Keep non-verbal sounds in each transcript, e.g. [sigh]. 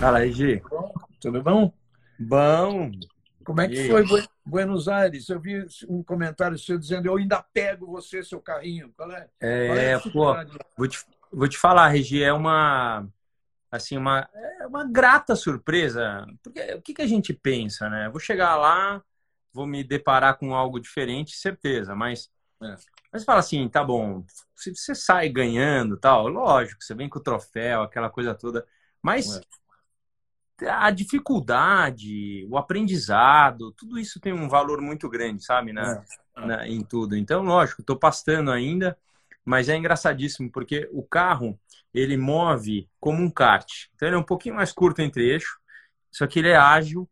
Fala aí, Gi. Tudo bom? Bom. Como é que foi Buenos Aires? Eu vi um comentário seu dizendo eu ainda pego você, seu carrinho. Qual é? É, Qual é pô, vou te, vou te falar, Regi, é uma assim uma é uma grata surpresa. Porque o que, que a gente pensa, né? Vou chegar lá, vou me deparar com algo diferente, certeza, mas é. Mas fala assim, tá bom, se você sai ganhando tal, lógico, você vem com o troféu, aquela coisa toda, mas é a dificuldade, o aprendizado, tudo isso tem um valor muito grande, sabe, na, é. na em tudo. Então, lógico, estou pastando ainda, mas é engraçadíssimo porque o carro ele move como um kart. Então, ele é um pouquinho mais curto entre eixo, só que ele é ágil.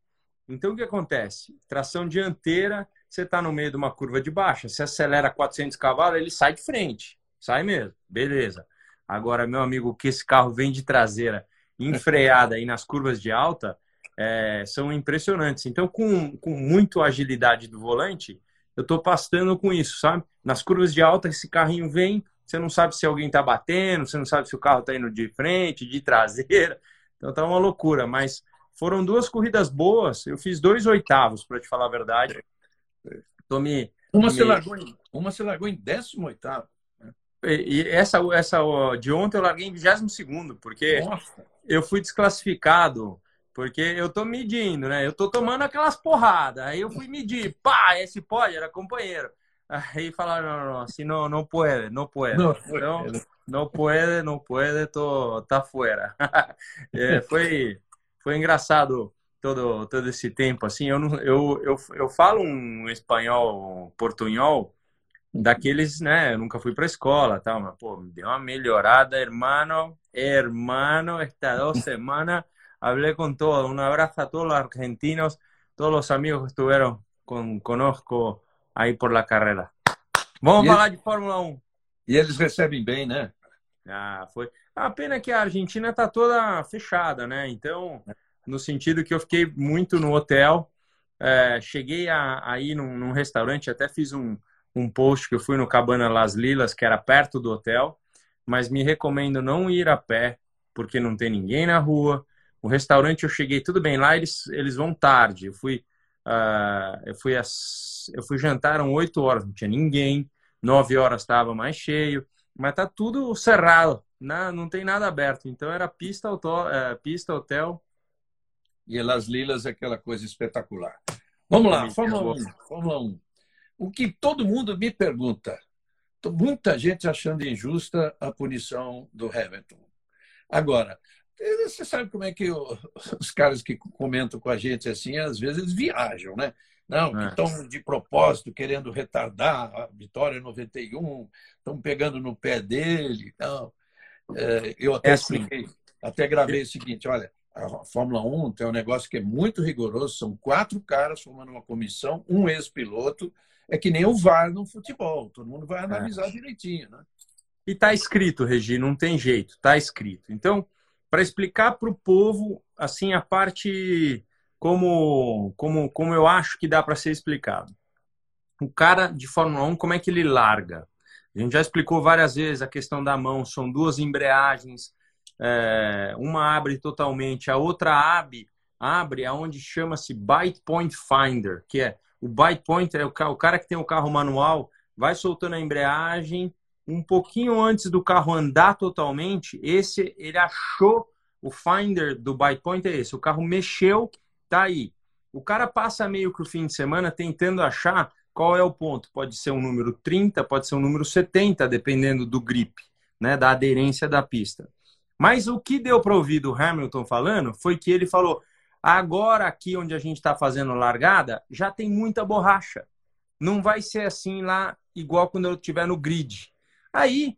Então, o que acontece? Tração dianteira, você está no meio de uma curva de baixa, você acelera 400 cavalos, ele sai de frente, sai mesmo, beleza. Agora, meu amigo, que esse carro vem de traseira enfreada aí nas curvas de alta é, são impressionantes. Então, com, com muito agilidade do volante, eu estou pastando com isso, sabe? Nas curvas de alta, esse carrinho vem, você não sabe se alguém está batendo, você não sabe se o carro está indo de frente, de traseira. Então, tá uma loucura. Mas foram duas corridas boas. Eu fiz dois oitavos, para te falar a verdade. Tô me, uma, me... Você largou em, uma você largou em décimo oitavo. E, essa, essa de ontem eu larguei em vigésimo segundo, porque Nossa eu fui desclassificado porque eu tô medindo, né? Eu tô tomando aquelas porradas. Aí eu fui medir, pá, esse pode, era companheiro. Aí falaram, não, não, assim não, não pode, não pode. Não, não, não pode, não pode, tô, tá fora. [laughs] é, foi, foi engraçado todo, todo esse tempo, assim. Eu, não, eu, eu, eu falo um espanhol portunhol daqueles, né? Eu nunca fui para escola, tal, mas pô, me deu uma melhorada, hermano, hermano, estas dos [laughs] semanas hablé con todos. Un abrazo a todos los argentinos, todos los amigos que estuvieron con conosco aí por la carreira. Vamos e falar eles... de Fórmula 1. E eles recebem bem, né? Ah, foi. A pena que a Argentina tá toda fechada, né? Então, no sentido que eu fiquei muito no hotel, é, cheguei a, a ir num, num restaurante, até fiz um, um post que eu fui no Cabana Las Lilas, que era perto do hotel, mas me recomendo não ir a pé, porque não tem ninguém na rua. O restaurante eu cheguei tudo bem lá, eles, eles vão tarde. Eu fui, uh, eu fui às, eu fui jantar às 8 horas, não tinha ninguém. 9 horas estava mais cheio, mas tá tudo cerrado, não, não tem nada aberto. Então era pista, hotel, é, pista, hotel. E Las Lilas é aquela coisa espetacular. Vamos lá, Fórmula 1. Fórmula 1. O que todo mundo me pergunta, muita gente achando injusta a punição do Hamilton. Agora, você sabe como é que [laughs] os caras que comentam com a gente assim, às vezes eles viajam, né? Não, é. estão de propósito querendo retardar a vitória 91, estão pegando no pé dele. Não. É, eu até é assim. expliquei, até gravei o seguinte: olha, a Fórmula 1 tem um negócio que é muito rigoroso, são quatro caras formando uma comissão, um ex-piloto, é que nem o VAR no futebol, todo mundo vai analisar é. direitinho, né? E tá escrito, Regi, não tem jeito, tá escrito. Então, para explicar para o povo, assim, a parte como, como, como eu acho que dá para ser explicado. O cara de Fórmula 1, como é que ele larga? A gente já explicou várias vezes a questão da mão, são duas embreagens, é, uma abre totalmente, a outra abre, abre aonde chama-se Bite Point Finder, que é o bite point é o cara que tem o carro manual, vai soltando a embreagem, um pouquinho antes do carro andar totalmente, esse ele achou o finder do bite point é esse, o carro mexeu, tá aí. O cara passa meio que o fim de semana tentando achar qual é o ponto. Pode ser um número 30, pode ser um número 70, dependendo do grip, né, da aderência da pista. Mas o que deu para ouvir do Hamilton falando foi que ele falou: Agora, aqui onde a gente está fazendo largada, já tem muita borracha. Não vai ser assim lá, igual quando eu estiver no grid. Aí,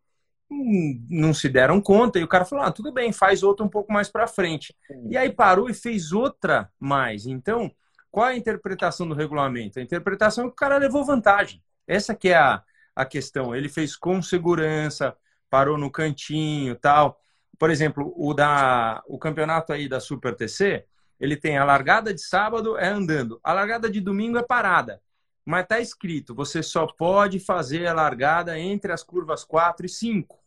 hum, não se deram conta e o cara falou: ah, tudo bem, faz outra um pouco mais para frente. E aí parou e fez outra mais. Então, qual é a interpretação do regulamento? A interpretação é que o cara levou vantagem. Essa que é a, a questão. Ele fez com segurança, parou no cantinho tal. Por exemplo, o da o campeonato aí da Super TC, ele tem a largada de sábado é andando, a largada de domingo é parada. Mas está escrito, você só pode fazer a largada entre as curvas 4 e 5.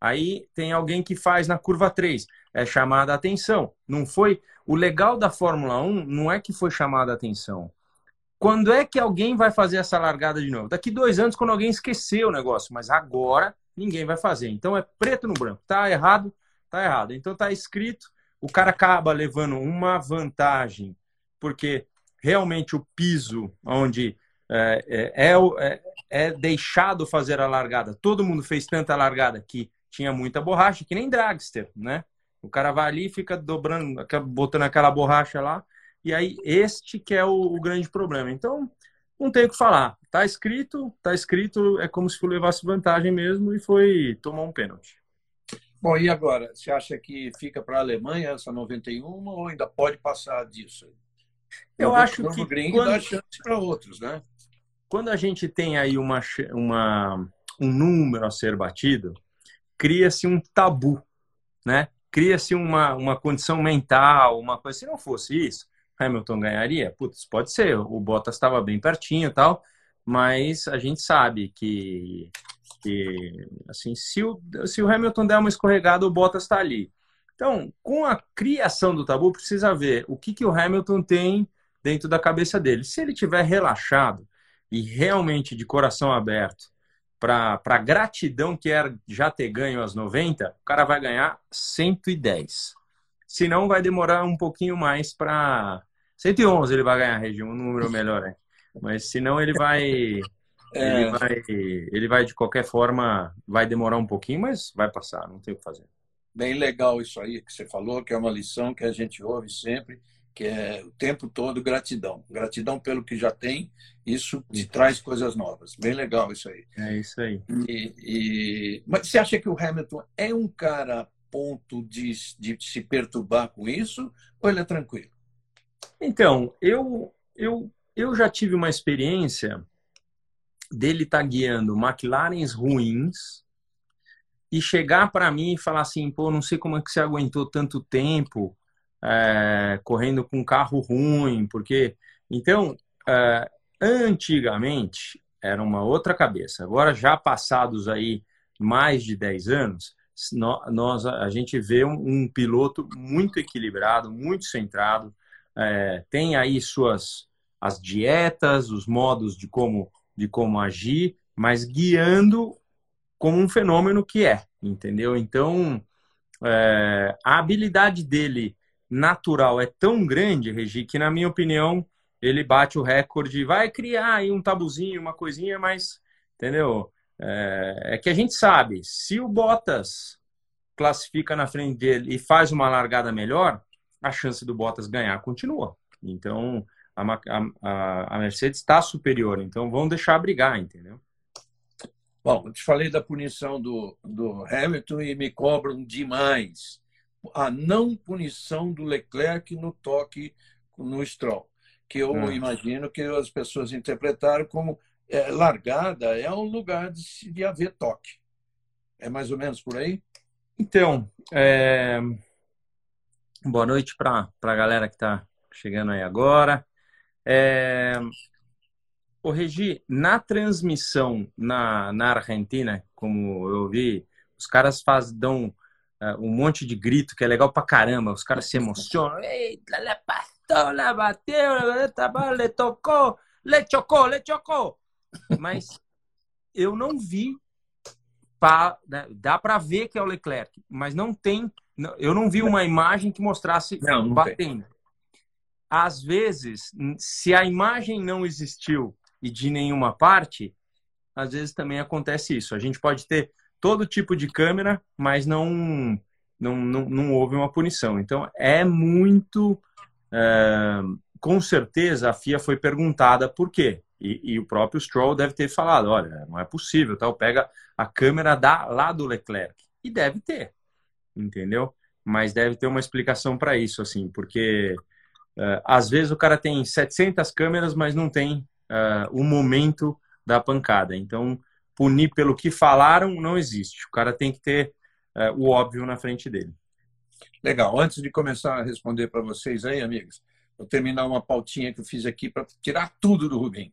Aí tem alguém que faz na curva 3, é chamada a atenção. Não foi. O legal da Fórmula 1 não é que foi chamada a atenção. Quando é que alguém vai fazer essa largada de novo? Daqui dois anos, quando alguém esqueceu o negócio. Mas agora ninguém vai fazer. Então é preto no branco. Tá errado, tá errado. Então tá escrito. O cara acaba levando uma vantagem, porque realmente o piso onde é, é, é, é, é deixado fazer a largada. Todo mundo fez tanta largada que tinha muita borracha, que nem dragster, né? O cara vai ali fica dobrando, botando aquela borracha lá. E aí, este que é o, o grande problema. Então, não tem o que falar. Tá escrito, tá escrito, é como se levasse vantagem mesmo e foi tomar um pênalti. Bom, e agora? Você acha que fica para a Alemanha essa 91 ou ainda pode passar disso? Eu, Eu acho que. Gringo quando... dá chance para outros, né? Quando a gente tem aí uma, uma, um número a ser batido, cria-se um tabu, né? Cria-se uma, uma condição mental, uma coisa. Se não fosse isso, Hamilton ganharia? Putz, pode ser. O Bottas estava bem pertinho e tal, mas a gente sabe que, que assim, se o, se o Hamilton der uma escorregada, o Bottas está ali. Então, com a criação do tabu, precisa ver o que, que o Hamilton tem dentro da cabeça dele. Se ele tiver relaxado e realmente de coração aberto para a gratidão que era já ter ganho as 90, o cara vai ganhar 110. Se não, vai demorar um pouquinho mais para. 111 ele vai ganhar, região, um número melhor, né? Mas se não, ele vai. É... Ele, vai, ele vai, de qualquer forma, vai demorar um pouquinho, mas vai passar, não tem o que fazer. Bem legal isso aí que você falou, que é uma lição que a gente ouve sempre que é o tempo todo gratidão. Gratidão pelo que já tem, isso te traz coisas novas. Bem legal isso aí. É isso aí. E, e... Mas você acha que o Hamilton é um cara a ponto de, de se perturbar com isso ou ele é tranquilo? Então, eu, eu, eu já tive uma experiência dele estar tá guiando McLarens ruins e chegar para mim e falar assim, pô, não sei como é que você aguentou tanto tempo é, correndo com carro ruim, porque então é, antigamente era uma outra cabeça. Agora já passados aí mais de 10 anos, nós a gente vê um, um piloto muito equilibrado, muito centrado, é, tem aí suas as dietas, os modos de como de como agir, mas guiando como um fenômeno que é, entendeu? Então é, a habilidade dele natural é tão grande, Regi, que na minha opinião ele bate o recorde, vai criar aí um tabuzinho, uma coisinha, mas, entendeu? É, é que a gente sabe, se o Bottas classifica na frente dele e faz uma largada melhor, a chance do Bottas ganhar continua. Então, a, a, a Mercedes está superior, então vamos deixar brigar, entendeu? Bom, eu te falei da punição do, do Hamilton e me cobram demais a não punição do Leclerc no toque no Stroll, que eu hum. imagino que as pessoas interpretaram como é, largada é um lugar de, de haver toque. É mais ou menos por aí? Então, é... boa noite para a galera que está chegando aí agora. É... O Regi, na transmissão na, na Argentina, como eu vi, os caras faz, dão uh, um monte de grito que é legal pra caramba. Os caras se emocionam. Eita, le passou, le bateu, le tocou, le chocou, le chocou. Mas eu não vi. Pra, né, dá para ver que é o Leclerc, mas não tem. Eu não vi uma imagem que mostrasse não, não batendo. Tem. Às vezes, se a imagem não existiu e de nenhuma parte, às vezes também acontece isso. A gente pode ter todo tipo de câmera, mas não, não, não, não houve uma punição. Então, é muito. É, com certeza, a FIA foi perguntada por quê. E, e, o próprio Stroll deve ter falado: olha, não é possível, tal. Pega a câmera da, lá do Leclerc. E deve ter, entendeu? Mas deve ter uma explicação para isso, assim, porque às vezes o cara tem 700 câmeras, mas não tem uh, o momento da pancada. Então, punir pelo que falaram não existe. O cara tem que ter é, o óbvio na frente dele. Legal. Antes de começar a responder para vocês aí, amigos, vou terminar uma pautinha que eu fiz aqui para tirar tudo do Rubim.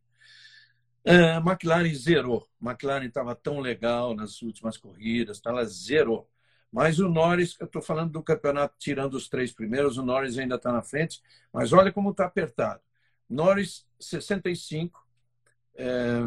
Uh, McLaren zerou. McLaren estava tão legal nas últimas corridas, ela zerou. Mas o Norris, eu estou falando do campeonato, tirando os três primeiros, o Norris ainda está na frente, mas olha como está apertado. Norris, 65,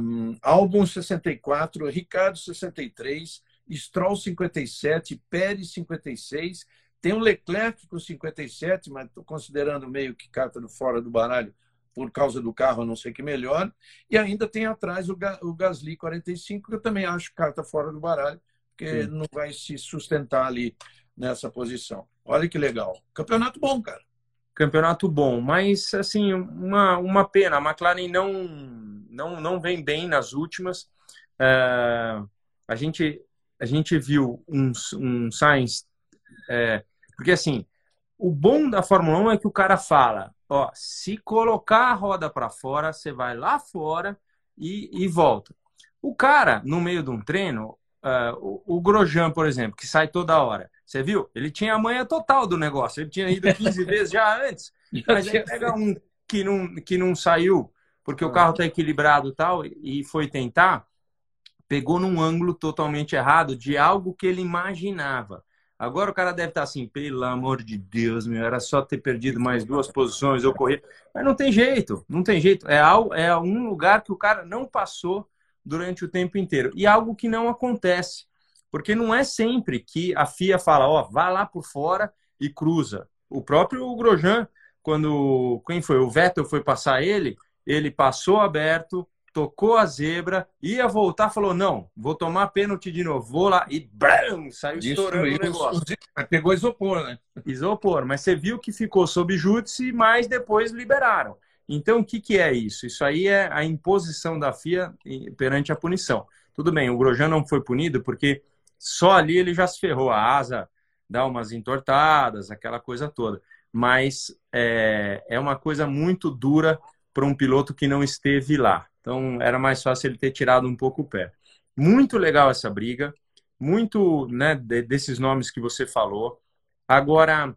um, Albon, 64, Ricardo, 63, Stroll, 57, Pérez, 56, tem o Leclerc com 57, mas estou considerando meio que carta do fora do baralho por causa do carro, não ser que melhore. E ainda tem atrás o Gasly 45, que eu também acho carta fora do baralho, porque Sim. não vai se sustentar ali nessa posição. Olha que legal. Campeonato bom, cara. Campeonato bom, mas assim, uma, uma pena. A McLaren não, não, não vem bem nas últimas. É, a, gente, a gente viu um, um Sainz. É, porque assim, o bom da Fórmula 1 é que o cara fala: ó, se colocar a roda para fora, você vai lá fora e, e volta. O cara, no meio de um treino, Uh, o, o Grosjean, por exemplo, que sai toda hora. Você viu? Ele tinha a manha total do negócio. Ele tinha ido 15 [laughs] vezes já antes. Mas aí pega um que não, que não saiu, porque o ah. carro está equilibrado e tal, e foi tentar, pegou num ângulo totalmente errado de algo que ele imaginava. Agora o cara deve estar tá assim, pelo amor de Deus, meu, era só ter perdido mais duas posições, eu corri. Mas não tem jeito, não tem jeito. É, é um lugar que o cara não passou durante o tempo inteiro. E algo que não acontece, porque não é sempre que a FIA fala, ó, oh, vá lá por fora e cruza. O próprio Grosjean, quando quem foi? O Vettel foi passar ele, ele passou aberto, tocou a zebra, ia voltar, falou: não, vou tomar pênalti de novo, vou lá e brum, saiu estourando o negócio. Pegou isopor, né? Isopor, mas você viu que ficou sob júdice, mas depois liberaram. Então, o que, que é isso? Isso aí é a imposição da FIA perante a punição. Tudo bem, o Grosjean não foi punido porque só ali ele já se ferrou. A asa dá umas entortadas, aquela coisa toda. Mas é, é uma coisa muito dura para um piloto que não esteve lá. Então, era mais fácil ele ter tirado um pouco o pé. Muito legal essa briga, muito né, desses nomes que você falou. Agora,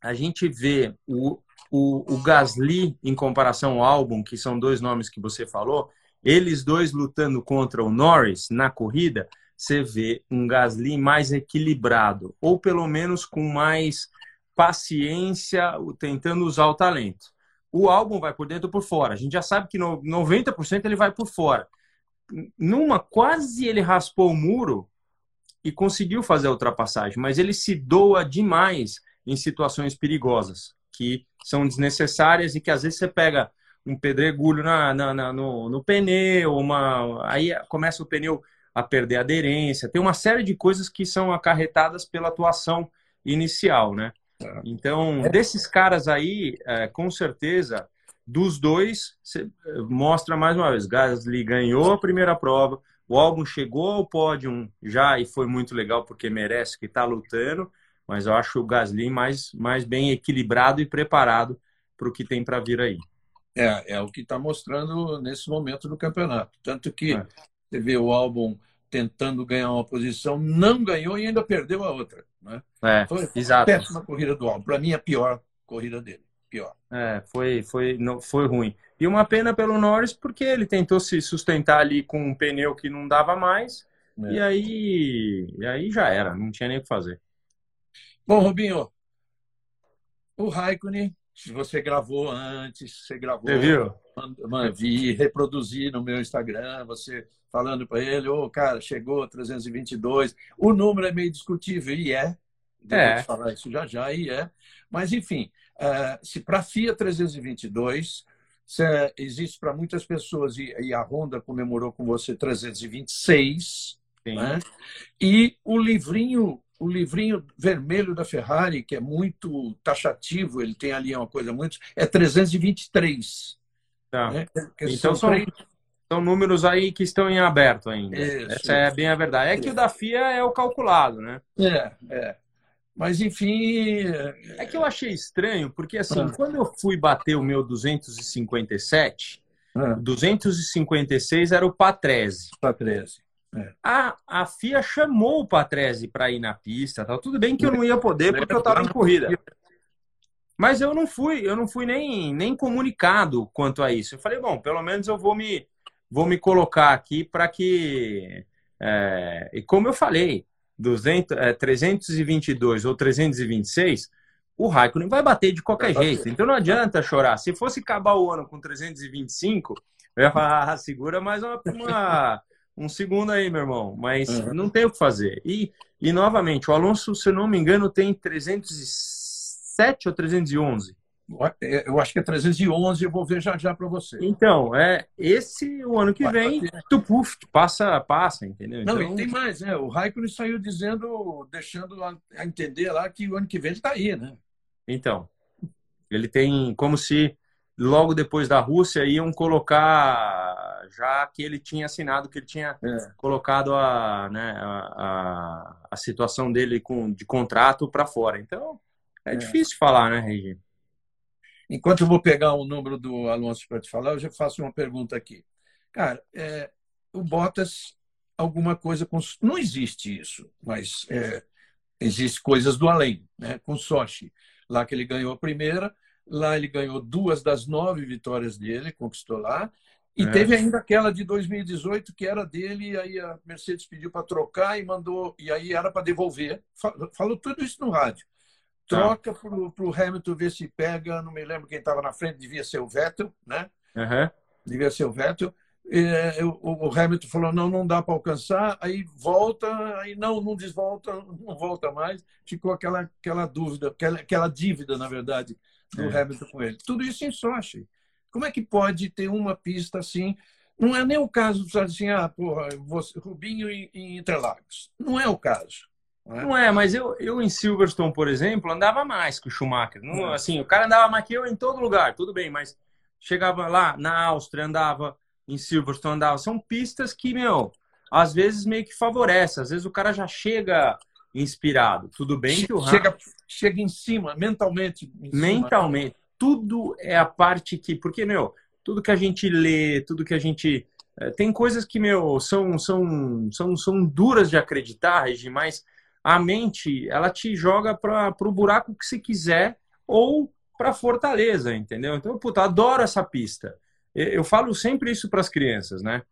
a gente vê o, o, o Gasly em comparação ao álbum, que são dois nomes que você falou, eles dois lutando contra o Norris na corrida, você vê um Gasly mais equilibrado, ou pelo menos com mais paciência, tentando usar o talento. O álbum vai por dentro ou por fora. A gente já sabe que no 90% ele vai por fora. Numa, quase ele raspou o muro e conseguiu fazer a ultrapassagem, mas ele se doa demais em situações perigosas que são desnecessárias e que às vezes você pega um pedregulho na, na, na no, no, pneu, uma, aí começa o pneu a perder aderência. Tem uma série de coisas que são acarretadas pela atuação inicial, né? É. Então, desses caras aí, é, com certeza, dos dois, mostra mais uma vez, Gasly ganhou a primeira prova, o álbum chegou ao pódio já e foi muito legal porque merece que está lutando mas eu acho o Gasly mais, mais bem equilibrado e preparado para o que tem para vir aí. É, é o que está mostrando nesse momento do campeonato. Tanto que é. você vê o álbum tentando ganhar uma posição, não ganhou e ainda perdeu a outra. Né? É, foi exato. a péssima corrida do álbum. Para mim, a pior corrida dele. Pior. É, foi, foi, não, foi ruim. E uma pena pelo Norris, porque ele tentou se sustentar ali com um pneu que não dava mais, é. e, aí, e aí já era, não tinha nem o que fazer. Bom, Rubinho, o Raikkonen, você gravou antes, você gravou. Você viu? Vi, reproduzi no meu Instagram, você falando para ele, ô, oh, cara, chegou 322. O número é meio discutível, e é. É. falar isso já já, e é. Mas, enfim, uh, se para a FIA 322, se, uh, existe para muitas pessoas, e, e, a Honda comemorou com você 326, né? e o livrinho o livrinho vermelho da Ferrari, que é muito taxativo, ele tem ali uma coisa muito. é 323. Tá. Né? Então são, três... são números aí que estão em aberto ainda. Isso, Essa é bem a verdade. É que o da FIA é o calculado, né? É, é. Mas, enfim. É que eu achei estranho, porque assim, ah. quando eu fui bater o meu 257, ah. 256 era o Patrese. Patrese. É. A, a FIA chamou o Patrese para ir na pista. Tá? Tudo bem que eu não ia poder porque eu estava em corrida. Mas eu não fui, eu não fui nem, nem comunicado quanto a isso. Eu falei, bom, pelo menos eu vou me, vou me colocar aqui para que, é, e como eu falei, 200, é, 322 ou 326, o Raikkonen vai bater de qualquer jeito. Então não adianta chorar. Se fosse acabar o ano com 325, eu ia falar, ah, segura mais uma, uma, um segundo aí, meu irmão. Mas uhum. não tem o que fazer. E, e novamente, o Alonso, se eu não me engano, tem 307 ou 311. É, eu acho que é 311, eu vou ver já já para você. Então, é esse o ano que Vai vem, tu puf, passa, passa, entendeu? Não, então... e tem mais, né? O Raikkonen saiu dizendo, deixando a entender lá que o ano que vem ele está aí, né? Então, ele tem como se logo depois da Rússia iam colocar já que ele tinha assinado, que ele tinha é. colocado a, né, a, a, a, situação dele com, de contrato para fora. Então, é, é, difícil falar, né, Regi? Enquanto eu vou pegar o número do Alonso para te falar, eu já faço uma pergunta aqui. Cara, é, o Bottas, alguma coisa com. Não existe isso, mas é, existe coisas do além, né? Com Sochi. Lá que ele ganhou a primeira, lá ele ganhou duas das nove vitórias dele, conquistou lá. E é. teve ainda aquela de 2018 que era dele, aí a Mercedes pediu para trocar e mandou, e aí era para devolver. Falou tudo isso no rádio. Tá. Troca para o Hamilton ver se pega. Não me lembro quem estava na frente, devia ser o Vettel, né? Uhum. Devia ser o Vettel. E, o, o, Hamilton falou: não, não dá para alcançar. Aí volta, aí não, não desvolta, não volta mais. Ficou aquela, aquela dúvida, aquela, aquela dívida, na verdade, do é. Hamilton com ele. Tudo isso em Sochi. Como é que pode ter uma pista assim? Não é nem o caso de assim, ah, porra, você, Rubinho em Interlagos. Não é o caso. Não é? não é, mas eu, eu em Silverstone, por exemplo, andava mais que o Schumacher. Não, é. assim, o cara andava mais que eu em todo lugar, tudo bem, mas chegava lá na Áustria, andava em Silverstone, andava. São pistas que, meu, às vezes meio que favorece. Às vezes o cara já chega inspirado. Tudo bem que o chega, chega em cima, mentalmente. Em mentalmente. Cima. Tudo é a parte que. Porque, meu, tudo que a gente lê, tudo que a gente. Eh, tem coisas que, meu, são, são, são, são duras de acreditar, Regi, mas a mente ela te joga para o buraco que você quiser ou para fortaleza, entendeu? Então, puta, adoro essa pista. Eu falo sempre isso para as crianças, né?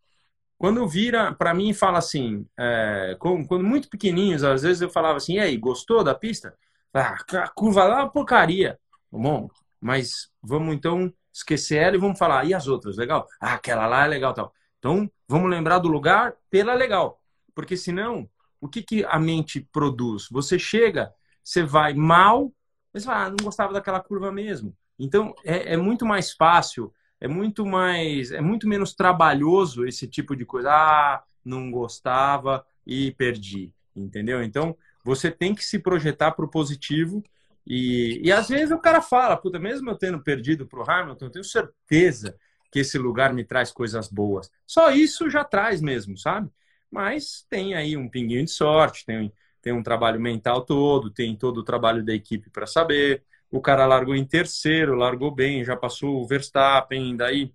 Quando vira para mim e fala assim, é, quando muito pequenininhos, às vezes eu falava assim, e aí, gostou da pista? Ah, a curva lá é uma porcaria. Bom, mas vamos então esquecer ela e vamos falar, e as outras, legal? Ah, aquela lá é legal tal. Então, vamos lembrar do lugar pela legal. Porque senão o que, que a mente produz? Você chega, você vai mal, mas você fala, ah, não gostava daquela curva mesmo. Então, é, é, muito mais fácil, é muito mais, é muito menos trabalhoso esse tipo de coisa. Ah, não gostava e perdi, entendeu? Então, você tem que se projetar para o positivo e, e às vezes o cara fala, puta, mesmo eu tendo perdido para o Hamilton, eu tenho certeza que esse lugar me traz coisas boas. Só isso já traz mesmo, sabe? mas tem aí um pinguinho de sorte, tem, tem um trabalho mental todo, tem todo o trabalho da equipe para saber. O cara largou em terceiro, largou bem, já passou o Verstappen, daí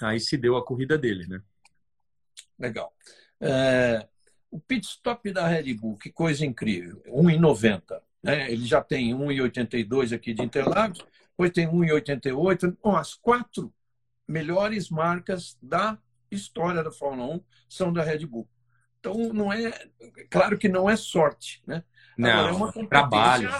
aí se deu a corrida dele, né? Legal. É, o pit stop da Red Bull, que coisa incrível, 1,90. Né? Ele já tem 1,82 aqui de Interlagos, depois tem 1,88. Bom, as quatro melhores marcas da história da Fórmula 1 são da Red Bull. Então, não é. Claro que não é sorte, né? Não, Agora, é uma trabalho.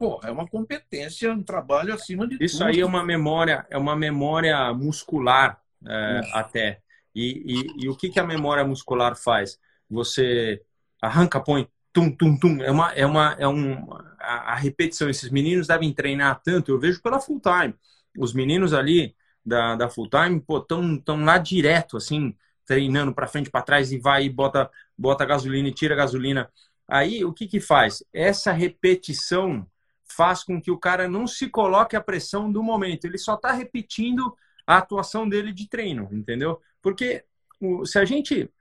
Pô, é uma competência, um trabalho acima de Isso tudo. aí é uma memória, é uma memória muscular é, até. E, e, e, o que, que a memória muscular faz? Você arranca, põe, tum, tum, tum. É uma, é uma, é um, a, a repetição. Esses meninos devem treinar tanto. Eu vejo pela full time. Os meninos ali, da, da full time, pô, tão, tão lá direto, assim, treinando para frente, para trás e vai e bota, bota gasolina e tira gasolina. Aí o que que faz? Essa repetição faz com que o cara não se coloque a pressão do momento, ele só está repetindo a atuação dele de treino, entendeu? Porque se a gente,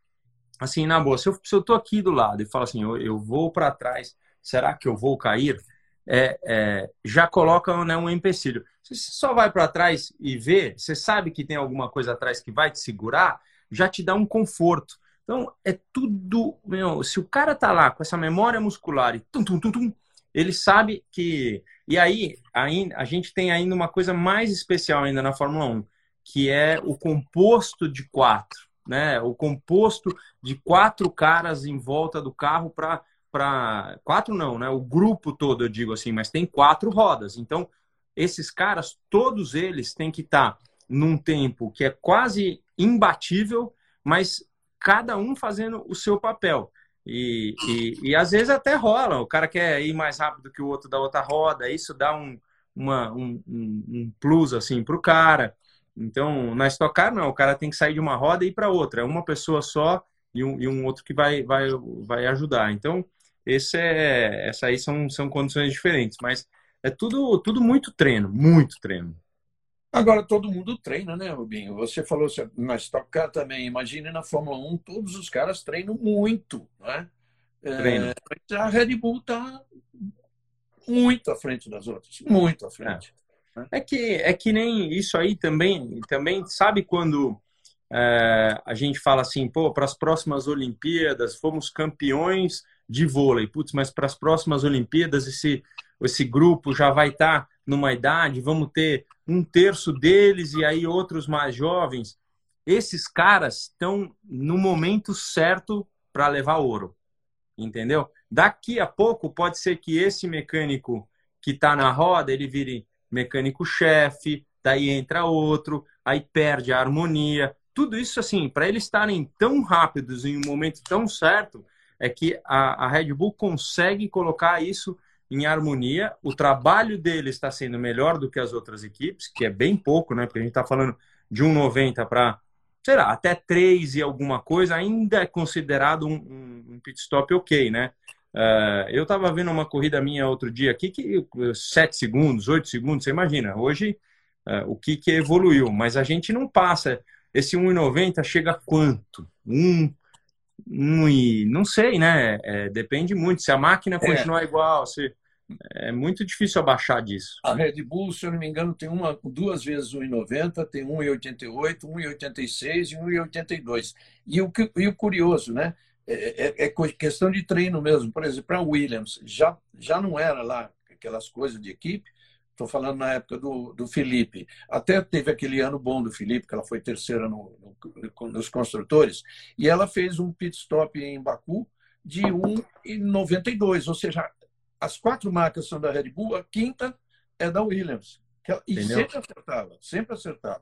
assim, na boa, se eu, tô aqui do lado e falo assim, eu, eu vou para trás, será que eu vou cair? É, é, já coloca né, um empecilho. Se você só vai para trás e vê, você sabe que tem alguma coisa atrás que vai te segurar, já te dá um conforto. Então, é tudo. Meu, se o cara tá lá com essa memória muscular e tum, tum, tum, tum, ele sabe que. E aí, a gente tem ainda uma coisa mais especial ainda na Fórmula 1, que é o composto de quatro. né? O composto de quatro caras em volta do carro para para quatro não, né? O grupo todo, eu digo assim, mas tem quatro rodas. Então, esses caras, todos eles têm que estar tá num tempo que é quase imbatível, mas cada um fazendo o seu papel. E, e, e, às vezes até rola, o cara quer ir mais rápido que o outro da outra roda, isso dá um, uma, um, um plus assim para o cara. Então, na Stock Car, não, o cara tem que sair de uma roda e ir para outra, é uma pessoa só e um, e um outro que vai, vai, vai ajudar. Então, esse é, essa aí são, são condições diferentes, mas é tudo, tudo muito treino, muito treino. Agora, todo mundo treina, né, Rubinho? Você falou na Stock Car também. Imagine na Fórmula 1, todos os caras treinam muito, né? É, a Red Bull está muito à frente das outras, muito à frente. É. é. que, é que nem isso aí também, também sabe quando é, a gente fala assim, pô, para as próximas Olimpíadas fomos campeões de vôlei. Putz, mas para as próximas Olimpíadas esse, esse grupo já vai estar tá numa idade, vamos ter um terço deles e aí outros mais jovens. Esses caras estão no momento certo para levar ouro, entendeu? Daqui a pouco pode ser que esse mecânico que está na roda ele vire mecânico-chefe, daí entra outro, aí perde a harmonia. Tudo isso assim, para eles estarem tão rápidos em um momento tão certo, é que a, a Red Bull consegue colocar isso em harmonia. O trabalho dele está sendo melhor do que as outras equipes, que é bem pouco, né? Porque a gente está falando de 1,90 para, sei lá, até 3 e alguma coisa, ainda é considerado um, um, um pit stop ok, né? Uh, eu estava vendo uma corrida minha outro dia aqui que 7 segundos, 8 segundos, você imagina. Hoje uh, o que, que evoluiu, mas a gente não passa. Esse 1,90 chega a quanto? 1, um, e não sei, né? É, depende muito. Se a máquina é. continuar igual, se é muito difícil abaixar disso. A Red Bull, se eu não me engano, tem uma duas vezes 1,90, tem 1,88, 1,86 e 1,82. E o, e o curioso, né? É, é, é, questão de treino mesmo. Por exemplo, para Williams, já, já não era lá aquelas coisas de equipe, Estou falando na época do, do Felipe. Até teve aquele ano bom do Felipe, que ela foi terceira no, no, nos construtores, e ela fez um pit stop em Baku de 1,92. Ou seja, as quatro marcas são da Red Bull, a quinta é da Williams. E Entendeu? sempre acertava, sempre acertava.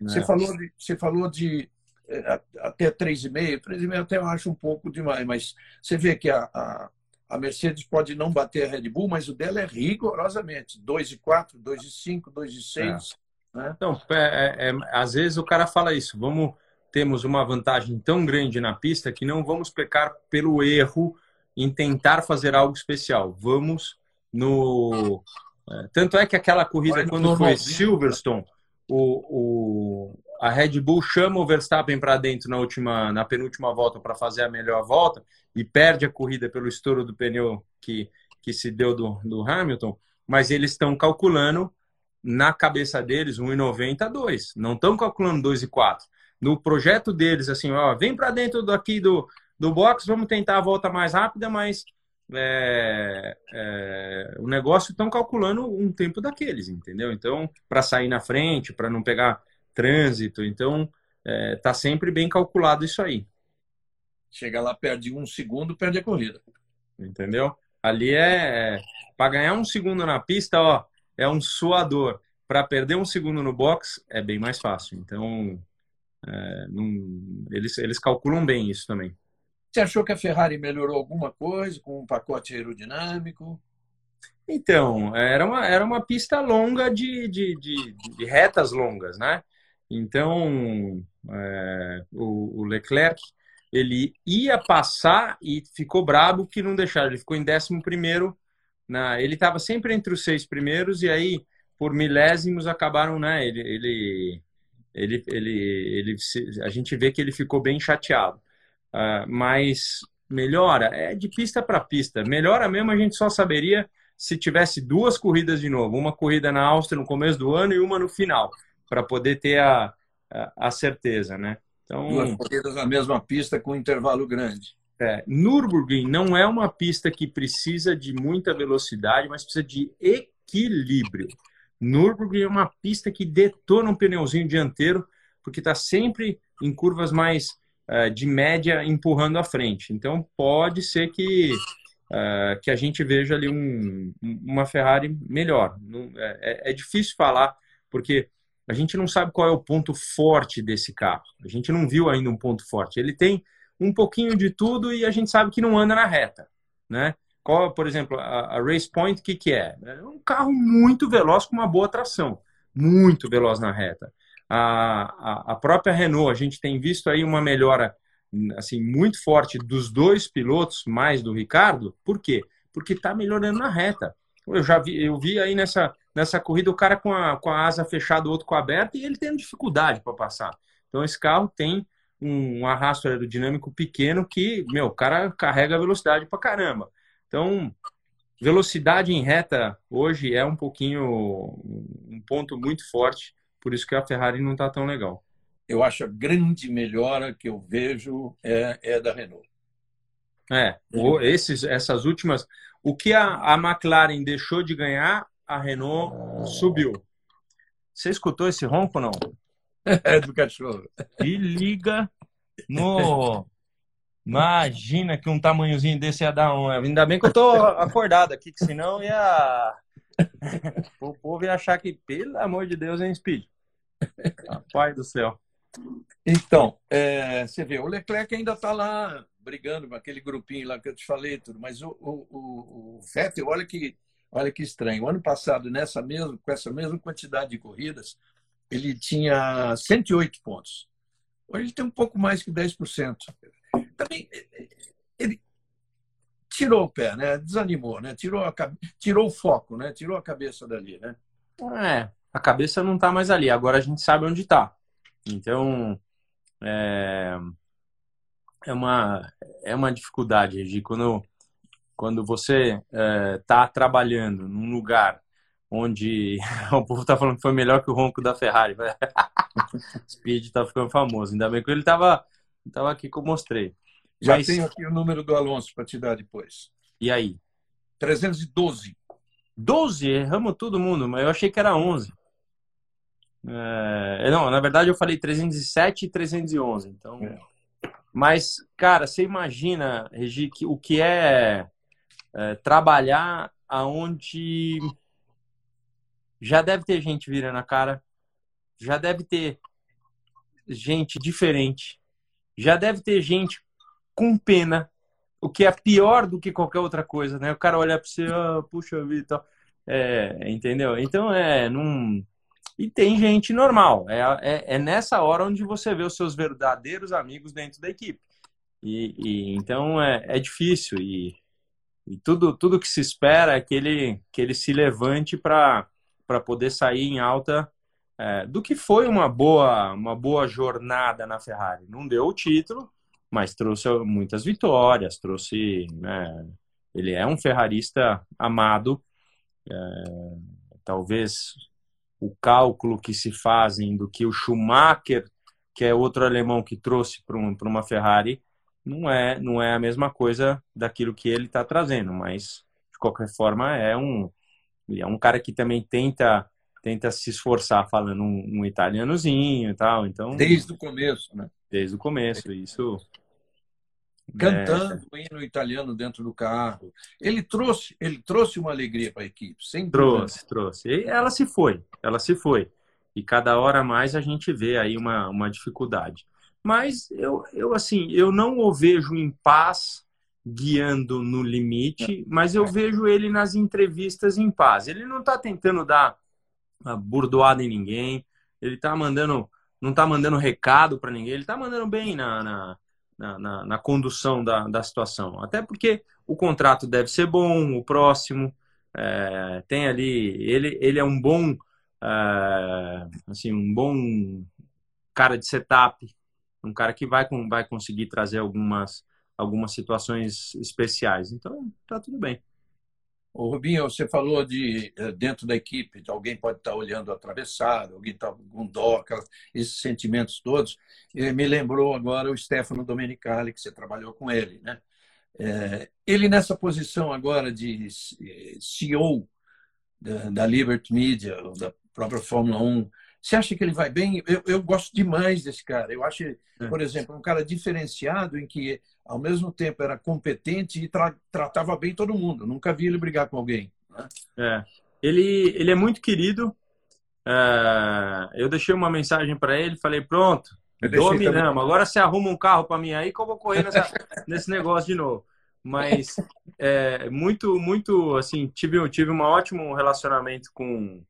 Você falou de, você falou de é, até 3,5, 3,5 até eu acho um pouco demais, mas você vê que a, a a Mercedes pode não bater a Red Bull, mas o dela é rigorosamente 2 e 4, 2 e 5, 2 e 6. É. Né? Então, é, é, é, às vezes o cara fala isso, vamos temos uma vantagem tão grande na pista que não vamos pecar pelo erro em tentar fazer algo especial. Vamos no. É, tanto é que aquela corrida, quando foi Silverstone, o, o, a Red Bull chama o Verstappen para dentro na última, na penúltima volta para fazer a melhor volta e perde a corrida pelo estouro do pneu que, que se deu do, do Hamilton, mas eles estão calculando na cabeça deles 1,90 a 2. Não estão calculando 2,4. No projeto deles, assim, ó, vem para dentro daqui do, do box, vamos tentar a volta mais rápida, mas é, é, o negócio estão calculando um tempo daqueles, entendeu? Então, para sair na frente, para não pegar trânsito, então é, tá sempre bem calculado isso aí. Chega lá, perde um segundo, perde a corrida. Entendeu? Ali é, é para ganhar um segundo na pista, ó, é um suador. Para perder um segundo no box é bem mais fácil. Então, é, não, eles, eles calculam bem isso também. Você achou que a Ferrari melhorou alguma coisa com um pacote aerodinâmico? Então, era uma, era uma pista longa de, de, de, de retas longas, né? Então, é, o, o, Leclerc, ele ia passar e ficou brabo que não deixaram. Ele ficou em décimo primeiro. Na, ele estava sempre entre os seis primeiros e aí, por milésimos, acabaram, né? Ele, ele, ele, ele, ele, a gente vê que ele ficou bem chateado. Uh, mas melhora é de pista para pista. Melhora mesmo a gente só saberia se tivesse duas corridas de novo, uma corrida na Áustria no começo do ano e uma no final, para poder ter a, a, a, certeza, né? Então, duas corridas na mesma pista com intervalo grande. É, Nürburgring não é uma pista que precisa de muita velocidade, mas precisa de equilíbrio. Nürburgring é uma pista que detona um pneuzinho dianteiro, porque está sempre em curvas mais de média empurrando à frente. Então pode ser que uh, que a gente veja ali um, uma Ferrari melhor. É, é, é difícil falar porque a gente não sabe qual é o ponto forte desse carro. A gente não viu ainda um ponto forte. Ele tem um pouquinho de tudo e a gente sabe que não anda na reta, né? Qual, por exemplo, a, a Race Point, o que, que é? É um carro muito veloz com uma boa tração, muito veloz na reta. A, a, própria Renault, a gente tem visto aí uma melhora assim muito forte dos dois pilotos, mais do Ricardo. Por quê? Porque está melhorando na reta. Eu já vi, eu vi aí nessa, nessa corrida o cara com a, com a asa fechada, o outro com a aberta, e ele tendo dificuldade para passar. Então esse carro tem um, um arrasto aerodinâmico pequeno que, meu, o cara carrega velocidade para caramba. Então, velocidade em reta hoje é um pouquinho um ponto muito forte, por isso que a Ferrari não está tão legal. Eu acho a grande melhora que eu vejo é, é da Renault. É, esses, essas últimas. O que a, a McLaren deixou de ganhar, a Renault subiu. Você escutou esse ronco não? [laughs] É do cachorro. E liga no Imagina que um tamanhozinho desse ia dar um. Ainda bem que eu tô acordado aqui, que senão ia. O povo ia achar que, pelo amor de Deus, é Speed. Pai do céu. Então, é, você vê, o Leclerc ainda está lá brigando com aquele grupinho lá que eu te falei, tudo, mas o, o, o, Vettel, olha que, olha que estranho. O ano passado, nessa mesma, com essa mesma quantidade de corridas, ele tinha 108 pontos. Hoje ele tem um pouco mais que 10% também ele tirou o pé, né? Desanimou, né? Tirou, a, tirou o foco, né? Tirou a cabeça dali, né? É, a cabeça não está mais ali. Agora a gente sabe onde está. Então, é, é uma é uma dificuldade, de quando quando você está é, trabalhando num lugar onde [laughs] o povo está falando que foi melhor que o ronco da Ferrari. [laughs] Speed está ficando famoso. Ainda bem que ele estava tava aqui que eu mostrei. Já Mas... tenho aqui o número do Alonso para te dar depois. E aí? 312. 12? Erramos todo mundo, mas eu achei que era 11. É... Não, na verdade eu falei 307 e 311. Então... É. Mas, cara, você imagina, Regi, que o que é, é trabalhar aonde já deve ter gente virando a cara, já deve ter gente diferente, já deve ter gente com pena, o que é pior do que qualquer outra coisa, né? O cara olha para você, oh, puxa vida. É, entendeu? Então é. Não... E tem gente normal. É, é, é, nessa hora onde você vê os seus verdadeiros amigos dentro da equipe. E, e então é, é difícil. E, e, tudo, tudo que se espera é que ele, que ele se levante para poder sair em alta é, do que foi uma boa, uma boa jornada na Ferrari. Não deu o título, mas trouxe muitas vitórias, trouxe. Né, ele é um ferrarista amado. É, talvez o cálculo que se fazem do que o Schumacher, que é outro alemão que trouxe para um, uma Ferrari, não é, não é a mesma coisa daquilo que ele está trazendo, mas de qualquer forma é um, é um cara que também tenta tenta se esforçar falando um, um italianozinho e tal, então desde o começo, né? Desde o começo, isso cantando é. hino italiano dentro do carro. Ele trouxe, ele trouxe uma alegria para a equipe, sem trouxe, dúvida. trouxe. E ela se foi, ela se foi. E cada hora mais a gente vê aí uma, uma dificuldade. Mas eu, eu assim, eu não o vejo em paz guiando no limite, mas eu vejo ele nas entrevistas em paz. Ele não está tentando dar burdoada em ninguém, ele está mandando, não está mandando recado para ninguém, ele está mandando bem na, na na, na, na condução da, da situação. Até porque o contrato deve ser bom, o próximo é, tem ali, ele, ele é um bom, é, assim, um bom cara de setup, um cara que vai, vai conseguir trazer algumas, algumas situações especiais. Então, tá tudo bem. O Rubinho, você falou de eh, dentro da equipe, de alguém pode estar olhando atravessado, alguém está com dó, esses sentimentos todos. E me lembrou agora o Stefano Domenicali, que você trabalhou com ele, né? É, ele nessa posição agora de CEO da, da Liberty Media, da própria Fórmula 1, Você acha que ele vai bem? Eu, eu gosto demais desse cara. Eu acho, é. por exemplo, um cara diferenciado em que, ao mesmo tempo, era competente e tra tratava bem todo mundo. Nunca vi ele brigar com alguém. Né? É. Ele, ele é muito querido. É... Eu deixei uma mensagem para ele, falei, pronto, dominamos. Agora você arruma um carro para mim aí que eu vou correr nessa, [laughs] nesse negócio de novo. Mas é, muito, muito, assim, tive, tive um ótimo relacionamento com,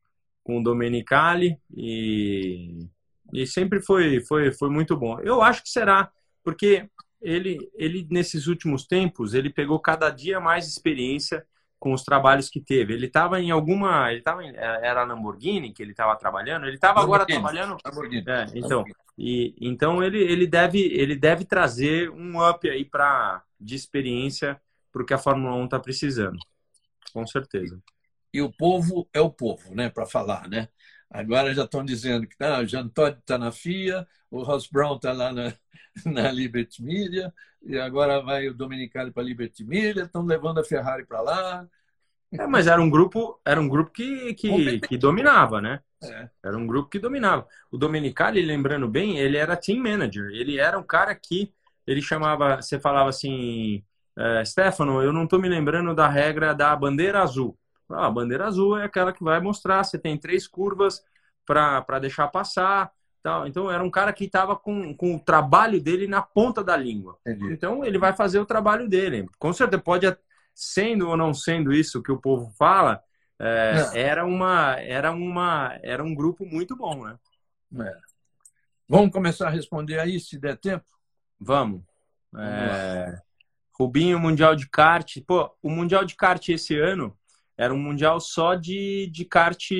com o Domenicali e, e sempre foi, foi, foi muito bom. Eu acho que será, porque ele, ele, nesses últimos tempos, ele pegou cada dia mais experiência com os trabalhos que teve. Ele estava em alguma. Ele estava era a Lamborghini que ele estava trabalhando. Ele estava agora trabalhando. Lamborghini. É, então, e, então ele, ele, deve, ele deve trazer um up aí para de experiência para o que a Fórmula 1 está precisando. Com certeza. E o povo é o povo, né? Para falar, né? Agora já estão dizendo que ah, o Jean Todt está na FIA, o Ross Brown está lá na, [laughs] na Liberty Media, e agora vai o Dominicali para a Liberty Media, estão levando a Ferrari para lá. É, mas era um grupo, era um grupo que, que, que dominava, né? É. Era um grupo que dominava. O Domenicali, lembrando bem, ele era team manager. Ele era um cara que ele chamava, você falava assim, é, Stefano, eu não estou me lembrando da regra da bandeira azul. Ah, a bandeira azul é aquela que vai mostrar, você tem três curvas para deixar passar. Tal. Então, era um cara que estava com, com o trabalho dele na ponta da língua. Entendi. Então, ele vai fazer o trabalho dele. Com certeza, pode, sendo ou não sendo isso que o povo fala, é, era, uma, era, uma, era um grupo muito bom, né? É. Vamos começar a responder aí, se der tempo? Vamos. É... Rubinho, Mundial de Kart. Pô, o Mundial de Kart esse ano era um Mundial só de, de kart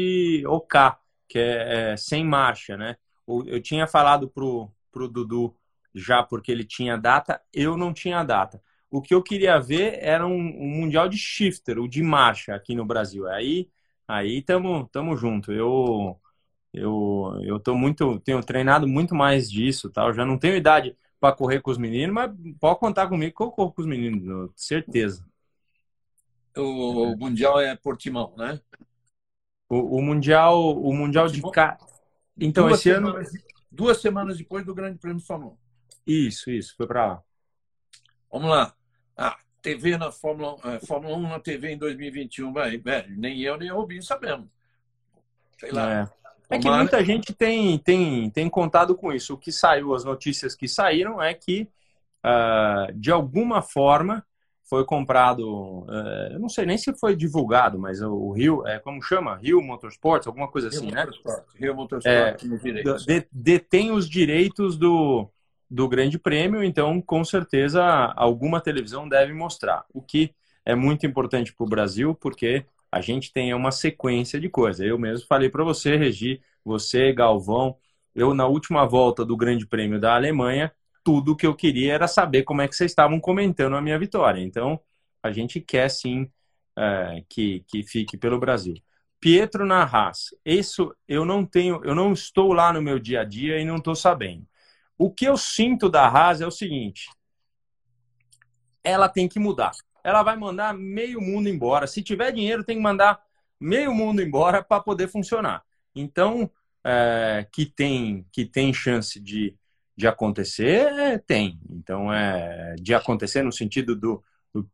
OK, que é, é sem marcha, né? Eu tinha falado pro, pro Dudu já porque ele tinha data, eu não tinha data. O que eu queria ver era um, um mundial de shifter, o de marcha aqui no Brasil. Aí, aí tamo, tamo junto. Eu, eu, eu tô muito, tenho treinado muito mais disso, tal. Já não tenho idade para correr com os meninos, mas pode contar comigo que eu corro com os meninos, certeza. O, mundial é Portimão, né? O, o mundial, o mundial Portimão? de cá. Então duas esse semanas, ano duas semanas depois do Grande Prêmio Fórmula 1. Isso, isso, foi para lá. Vamos lá. Ah, TV na Fórmula, é, Fórmula 1 na TV em 2021, vai, velho, nem eu nem o Rubinho sabemos. Sei lá. É. É que muita gente tem, tem, tem contado com isso. O que saiu, as notícias que saíram é que, uh, de alguma forma, foi comprado. Uh, eu não sei nem se foi divulgado, mas o Rio, é, como chama? Rio Motorsports, alguma coisa assim, Rio né? Motorsport, Rio Motorsport, é, de, detém os direitos do, do Grande Prêmio, então, com certeza, alguma televisão deve mostrar. O que é muito importante para o Brasil, porque a gente tem uma sequência de coisas. Eu mesmo falei para você, Regi, você, Galvão, eu na última volta do Grande Prêmio da Alemanha, tudo que eu queria era saber como é que vocês estavam comentando a minha vitória. Então, a gente quer sim é, que, que fique pelo Brasil. Pietro na isso eu não tenho, eu não estou lá no meu dia a dia e não estou sabendo. O que eu sinto da Haas é o seguinte: ela tem que mudar ela vai mandar meio mundo embora. Se tiver dinheiro, tem que mandar meio mundo embora para poder funcionar. Então, é, que tem que tem chance de, de acontecer, é, tem. Então, é de acontecer no sentido do,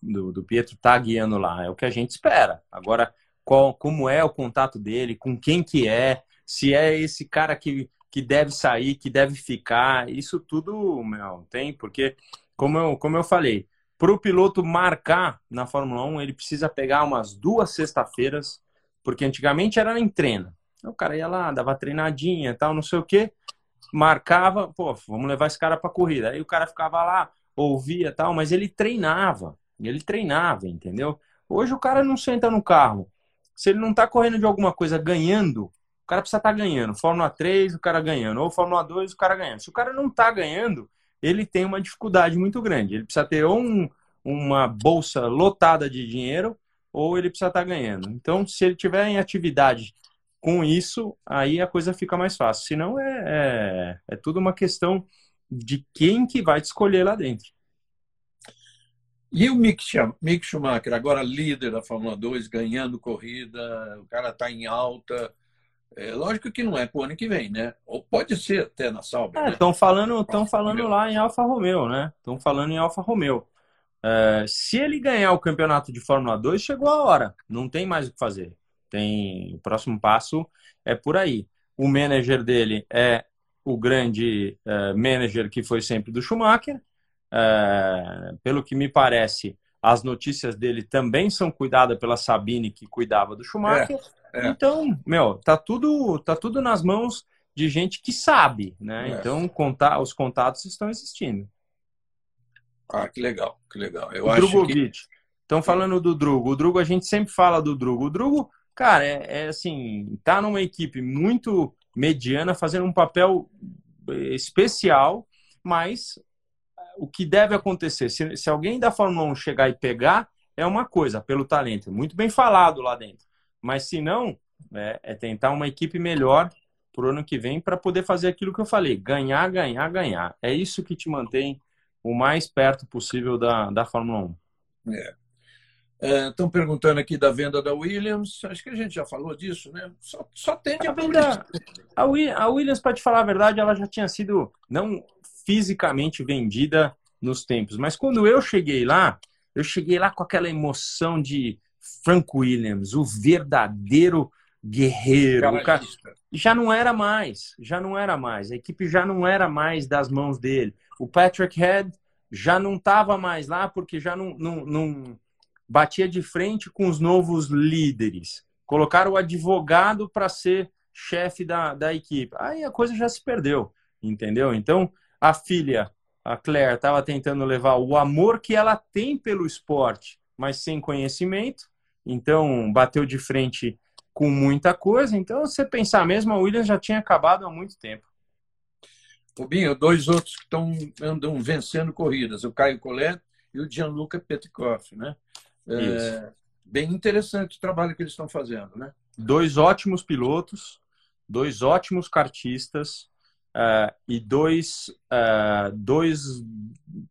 do, do Pietro tá guiando lá, é o que a gente espera. Agora, qual, como é o contato dele, com quem que é, se é esse cara que, que deve sair, que deve ficar, isso tudo, meu, tem, porque, como eu, como eu falei, para o piloto marcar na Fórmula 1, ele precisa pegar umas duas sexta-feiras, porque antigamente era em treino. O cara ia lá, dava treinadinha tal, não sei o quê, marcava, pô, vamos levar esse cara para corrida. Aí o cara ficava lá, ouvia tal, mas ele treinava, ele treinava, entendeu? Hoje o cara não senta no carro. Se ele não está correndo de alguma coisa ganhando, o cara precisa estar tá ganhando. Fórmula 3, o cara ganhando. Ou Fórmula 2, o cara ganhando. Se o cara não está ganhando, ele tem uma dificuldade muito grande. Ele precisa ter ou um, uma bolsa lotada de dinheiro ou ele precisa estar ganhando. Então, se ele tiver em atividade com isso, aí a coisa fica mais fácil. Senão é, é, é tudo uma questão de quem que vai te escolher lá dentro. E o Mick Schumacher, agora líder da Fórmula 2, ganhando corrida, o cara está em alta. É lógico que não é para o ano que vem, né? Ou pode ser até na Sauber. Estão é, né? falando, tão falando lá em Alfa Romeo, né? Estão falando em Alfa Romeo. É, se ele ganhar o campeonato de Fórmula 2, chegou a hora. Não tem mais o que fazer. Tem o próximo passo é por aí. O manager dele é o grande uh, manager que foi sempre do Schumacher. Uh, pelo que me parece, as notícias dele também são cuidadas pela Sabine, que cuidava do Schumacher. É, é. Então, meu, tá tudo, tá tudo nas mãos de gente que sabe, né? É. Então, contar, os contatos estão existindo. Ah, que legal, que legal. Eu o acho Drogovic. Que... Estão falando do Drugo. O Drugo, a gente sempre fala do Drugo. O Drugo, cara, é, é assim, tá numa equipe muito mediana, fazendo um papel eh, especial, mas eh, o que deve acontecer, se, se alguém da Fórmula 1 chegar e pegar, é uma coisa, pelo talento, muito bem falado lá dentro. Mas se não, é, é tentar uma equipe melhor para o ano que vem para poder fazer aquilo que eu falei: ganhar, ganhar, ganhar. É isso que te mantém o mais perto possível da, da Fórmula 1. É. Estão é, perguntando aqui da venda da Williams. Acho que a gente já falou disso, né? Só, só tende a, a venda. A, a Williams, para te falar a verdade, ela já tinha sido não fisicamente vendida nos tempos, mas quando eu cheguei lá, eu cheguei lá com aquela emoção de Frank Williams, o verdadeiro guerreiro. O cara, já não era mais, já não era mais. A equipe já não era mais das mãos dele. O Patrick Head já não estava mais lá porque já não, não, não batia de frente com os novos líderes. Colocaram o advogado para ser chefe da, da equipe. Aí a coisa já se perdeu, entendeu? Então, a filha, a Claire, estava tentando levar o amor que ela tem pelo esporte, mas sem conhecimento. Então, bateu de frente com muita coisa. Então, você pensar mesmo, a Williams já tinha acabado há muito tempo. Rubinho, dois outros que estão andam vencendo corridas, o Caio Collet e o Gianluca Petkoff, né? É, bem interessante o trabalho que eles estão fazendo, né? Dois ótimos pilotos, dois ótimos kartistas uh, e dois, uh, dois,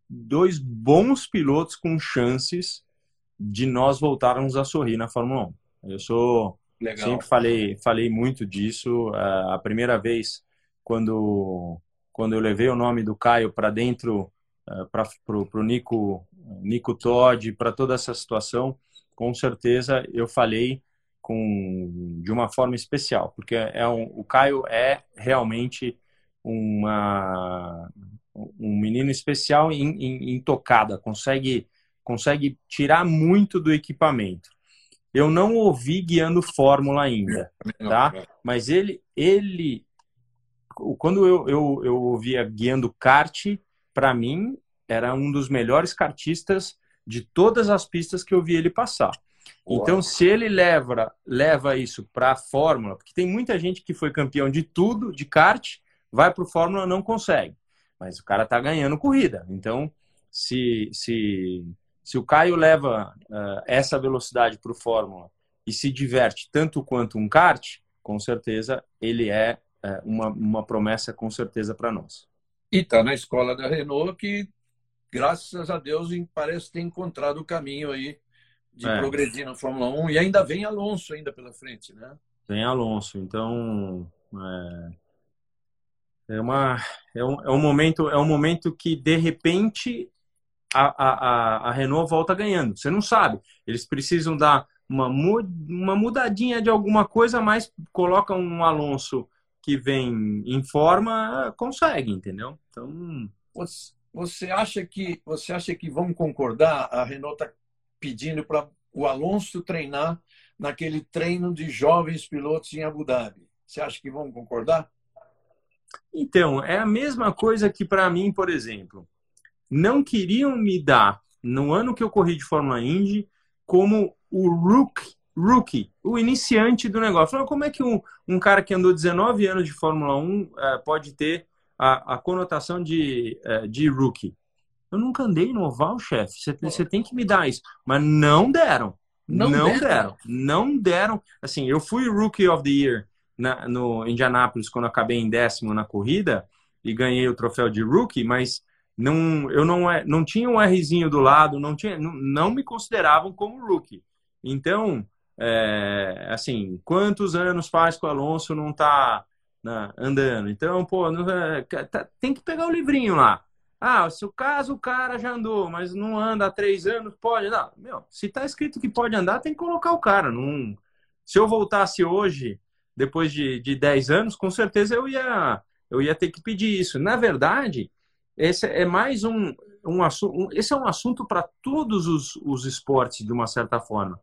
dois bons pilotos com chances de nós voltarmos a sorrir na Fórmula 1. Eu sou Legal. sempre falei falei muito disso. Uh, a primeira vez quando quando eu levei o nome do Caio para dentro para o Nico Nico Todd, para toda essa situação, com certeza eu falei com de uma forma especial, porque é um, o Caio é realmente uma, um menino especial em, em, em tocada, consegue consegue tirar muito do equipamento. Eu não ouvi guiando Fórmula ainda, tá? Mas ele, ele, quando eu, eu, eu ouvia guiando kart, para mim era um dos melhores kartistas de todas as pistas que eu vi ele passar. Então, se ele leva, leva isso para a Fórmula, porque tem muita gente que foi campeão de tudo, de kart, vai para o Fórmula não consegue. Mas o cara está ganhando corrida. Então, se, se, se o Caio leva uh, essa velocidade para o Fórmula e se diverte tanto quanto um kart, com certeza ele é uh, uma, uma promessa, com certeza, para nós. E está na escola da Renault que graças a Deus, parece ter encontrado o caminho aí de é. progredir na Fórmula 1 e ainda vem Alonso ainda pela frente, né? Vem Alonso, então é, é uma é um, é um momento é um momento que de repente a, a, a Renault volta ganhando. Você não sabe. Eles precisam dar uma, uma mudadinha de alguma coisa, mas coloca um Alonso que vem em forma, consegue, entendeu? Então. Você acha que você acha que vão concordar? A Renault está pedindo para o Alonso treinar naquele treino de jovens pilotos em Abu Dhabi. Você acha que vão concordar? Então, é a mesma coisa que para mim, por exemplo, não queriam me dar no ano que eu corri de Fórmula Indy como o rookie, rookie o iniciante do negócio. Como é que um, um cara que andou 19 anos de Fórmula 1 uh, eh, pode ter a, a conotação de, é, de rookie. Eu nunca andei no oval, chefe. Você tem que me dar isso. Mas não deram. Não, não deram. deram. Não deram. Assim, eu fui Rookie of the Year na, no Indianápolis quando acabei em décimo na corrida e ganhei o troféu de Rookie, mas não, eu não, é, não tinha um Rzinho do lado, não, tinha, não, não me consideravam como Rookie. Então, é, assim, quantos anos faz que o Alonso não está né, andando? Então, pô, não, é, tá, tem que pegar o livrinho lá. Ah, se o caso o cara já andou, mas não anda há três anos, pode. Não, meu, se tá escrito que pode andar, tem que colocar o cara. Não... Se eu voltasse hoje, depois de, de 10 anos, com certeza eu ia, eu ia ter que pedir isso. Na verdade, esse é mais um, um assunto. Esse é um assunto para todos os, os esportes, de uma certa forma.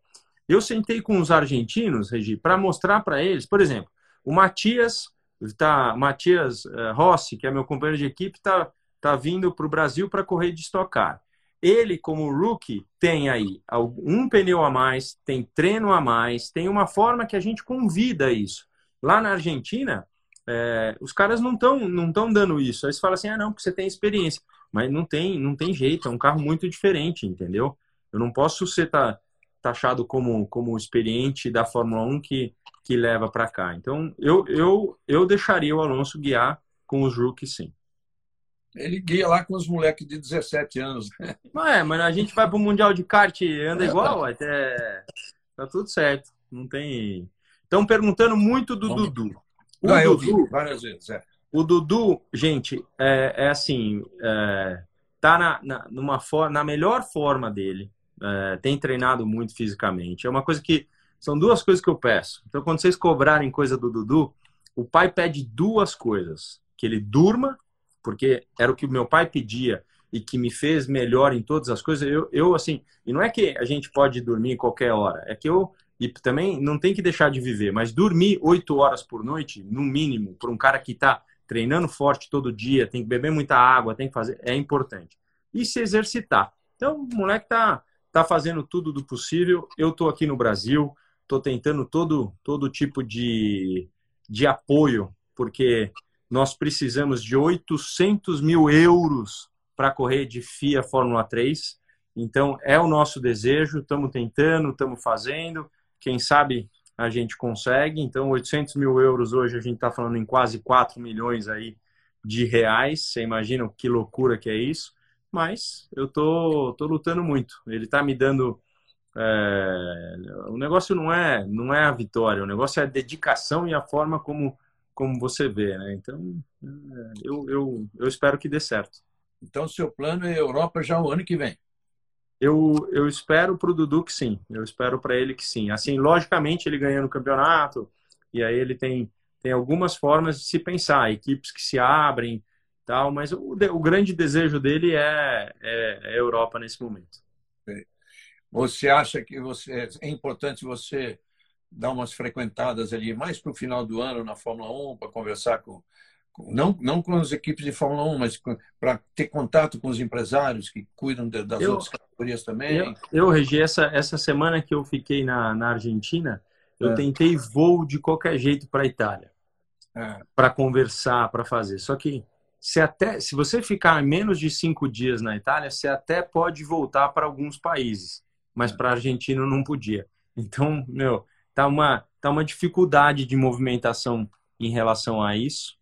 Eu sentei com os argentinos, Regi, para mostrar para eles, por exemplo, o Matias, tá, Matias uh, Rossi, que é meu companheiro de equipe, está tá vindo para o Brasil para correr de estocar. Ele, como rookie, tem aí um pneu a mais, tem treino a mais, tem uma forma que a gente convida isso. Lá na Argentina, é, os caras não estão não tão dando isso. Aí você fala assim, ah, não, porque você tem experiência. Mas não tem, não tem jeito, é um carro muito diferente, entendeu? Eu não posso ser tá, taxado como, como experiente da Fórmula 1 que, que leva para cá. Então, eu, eu, eu deixaria o Alonso guiar com os rookies, sim. Ele guia lá com os moleques de 17 anos. [laughs] Não é, mas a gente vai para o Mundial de kart e anda igual, [laughs] até tá tudo certo. Não tem. Estão perguntando muito do Vamos. Dudu. O Não, Dudu, vi várias vezes. É. O Dudu, gente, é, é assim, é, tá na, na, numa na melhor forma dele. É, tem treinado muito fisicamente. É uma coisa que são duas coisas que eu peço. Então, quando vocês cobrarem coisa do Dudu, o pai pede duas coisas: que ele durma porque era o que meu pai pedia e que me fez melhor em todas as coisas. Eu, eu assim, e não é que a gente pode dormir qualquer hora, é que eu e também não tem que deixar de viver, mas dormir oito horas por noite, no mínimo, para um cara que está treinando forte todo dia, tem que beber muita água, tem que fazer, é importante. E se exercitar. Então, o moleque tá tá fazendo tudo do possível. Eu tô aqui no Brasil, tô tentando todo todo tipo de de apoio, porque nós precisamos de 800 mil euros para correr de FIA Fórmula 3. Então, é o nosso desejo, estamos tentando, estamos fazendo. Quem sabe a gente consegue. Então, 800 mil euros hoje, a gente está falando em quase 4 milhões aí de reais. Você imagina que loucura que é isso? Mas eu tô, tô lutando muito. Ele está me dando. É... O negócio não é, não é a vitória, o negócio é a dedicação e a forma como como você vê, né? Então, é, eu, eu, eu espero que dê certo. Então, seu plano é Europa já o ano que vem? Eu, eu espero para o Dudu que sim. Eu espero para ele que sim. Assim, logicamente, ele ganhando o campeonato, e aí ele tem, tem algumas formas de se pensar, equipes que se abrem, tal, mas o, o grande desejo dele é, é, é a Europa nesse momento. Você acha que você, é importante você dar umas frequentadas ali mais para o final do ano na Fórmula 1 para conversar com, com, não não com as equipes de Fórmula 1, mas para ter contato com os empresários que cuidam de, das eu, outras categorias também. Eu, eu Regi, essa essa semana que eu fiquei na, na Argentina, eu é. tentei voo de qualquer jeito para a Itália. É. Para conversar, para fazer. Só que se até se você ficar menos de cinco dias na Itália, você até pode voltar para alguns países, mas para a Argentina não podia. Então, meu, tá uma, tá uma dificuldade de movimentação em relação a isso.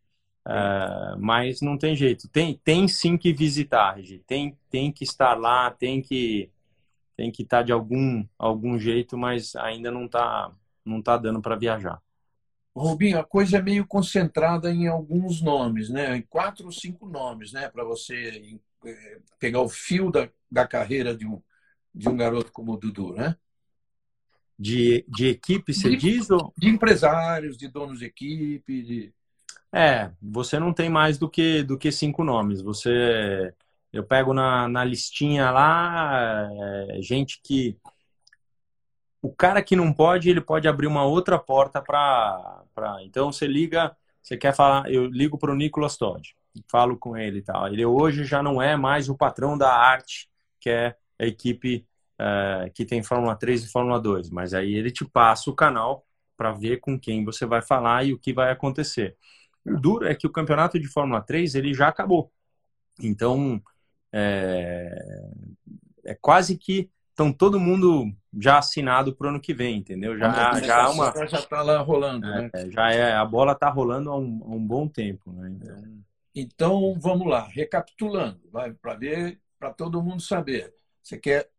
Uh, mas não tem jeito. Tem, tem sim que visitar. Tem, tem que estar lá, tem que tem que estar de algum, algum jeito, mas ainda não está não tá dando para viajar. Rubinho, a coisa é meio concentrada em alguns nomes, né? Em quatro ou cinco nomes, né? Para você eh, pegar o fio da, da carreira de um, de um garoto como o Dudu, né? de, de equipe, você de, diz? Ou... De empresários, de donos de equipe. De... É, você não tem mais do que, do que cinco nomes. Você. Eu pego na, na listinha lá, é, gente que. O cara que não pode, ele pode abrir uma outra porta para. Pra... Então você liga, você quer falar. Eu ligo para o Nicolas Todd, falo com ele e tal. Ele hoje já não é mais o patrão da arte, que é a equipe uh, que tem Fórmula 3 e Fórmula 2, mas aí ele te passa o canal para ver com quem você vai falar e o que vai acontecer. O duro é que o campeonato de Fórmula 3 ele já acabou. Então, é, é quase que estão todo mundo já assinado para o ano que vem, entendeu? Já, já, já uma já está lá rolando, é, né? Já é a bola está rolando há um, há um, bom tempo, né? Então... então vamos lá, recapitulando, vai para ver para todo mundo saber. Você quer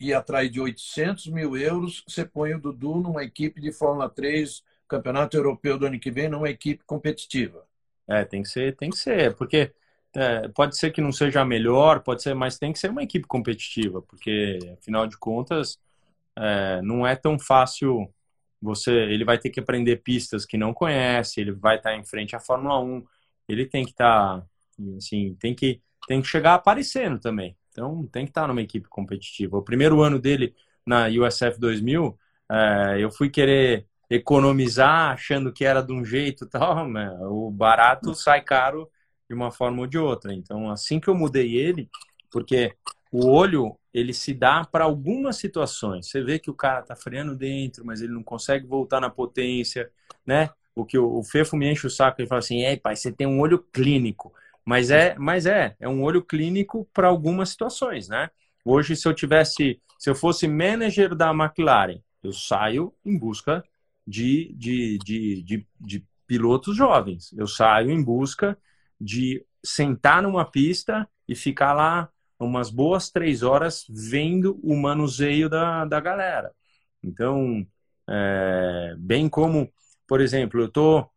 ir atrás de 800 mil euros, você põe o Dudu numa equipe de Fórmula 3, Campeonato Europeu do ano que vem, numa equipe competitiva. É, tem que ser, tem que ser, porque é, pode ser que não seja a melhor, pode ser, mas tem que ser uma equipe competitiva, porque afinal de contas é, não é tão fácil. Você, ele vai ter que aprender pistas que não conhece, ele vai estar em frente à Fórmula 1, ele tem que estar, assim, tem que tem que chegar aparecendo também. Então tem que estar numa equipe competitiva. O primeiro ano dele na USF 2000, é, eu fui querer economizar achando que era de um jeito tal, né? o barato sai caro de uma forma ou de outra. Então, assim que eu mudei ele, porque o olho ele se dá para algumas situações. Você vê que o cara tá freando dentro, mas ele não consegue voltar na potência, né? O que o, Fefo me enche o saco e fala assim: "Ei, pai, você tem um olho clínico". Mas é, mas é, é um olho clínico para algumas situações, né? Hoje se eu tivesse, se eu fosse manager da McLaren, eu saio em busca de, de, de, de, de pilotos jovens. Eu saio em busca de sentar numa pista e ficar lá umas boas três horas vendo o manuseio da, da galera. Então, é, bem como, por exemplo, eu tô.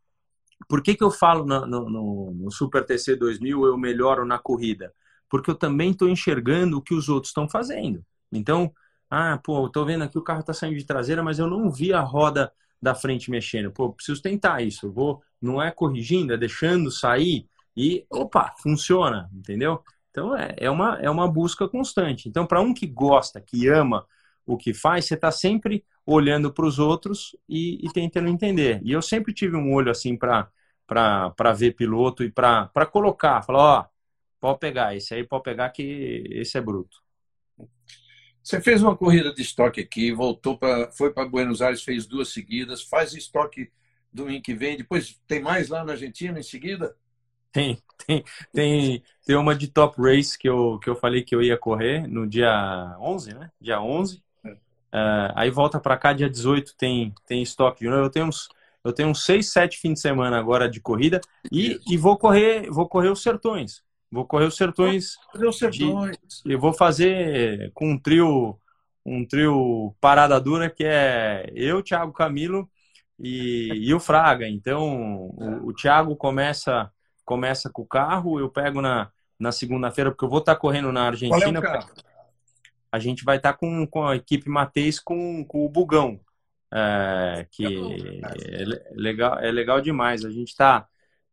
Por que, que eu falo no, no, no Super TC 2000 eu melhoro na corrida? Porque eu também estou enxergando o que os outros estão fazendo. Então, ah, pô, eu tô vendo aqui o carro está saindo de traseira, mas eu não vi a roda da frente mexendo. Pô, preciso tentar isso. Eu vou, não é corrigindo, é deixando sair e, opa, funciona, entendeu? Então é, é, uma, é uma busca constante. Então, para um que gosta, que ama o que faz, você está sempre olhando para os outros e, e, tentando entender. E eu sempre tive um olho assim para ver piloto e para colocar, falar, ó, pode pegar, esse aí pode pegar que esse é bruto. Você fez uma corrida de estoque aqui, voltou para, foi para Buenos Aires, fez duas seguidas, faz estoque domingo que vem, depois tem mais lá na Argentina em seguida? Tem, tem, tem, tem uma de Top Race que eu, que eu falei que eu ia correr no dia 11, né? Dia 11. É. Uh, aí volta para cá, dia 18 tem, tem estoque. Eu tenho uns, eu tenho uns 6, 7 fins de semana agora de corrida e, e vou correr vou correr os Sertões. Vou correr os Sertões. Correr os Sertões. De, eu vou fazer com um trio um trio parada dura que é eu, Thiago Camilo e, e o Fraga. Então, o, o Thiago começa começa com o carro, eu pego na, na segunda-feira, porque eu vou estar correndo na Argentina. É a gente vai estar com, com a equipe Mateis com, com o Bugão, é, que é legal, é legal demais. A gente está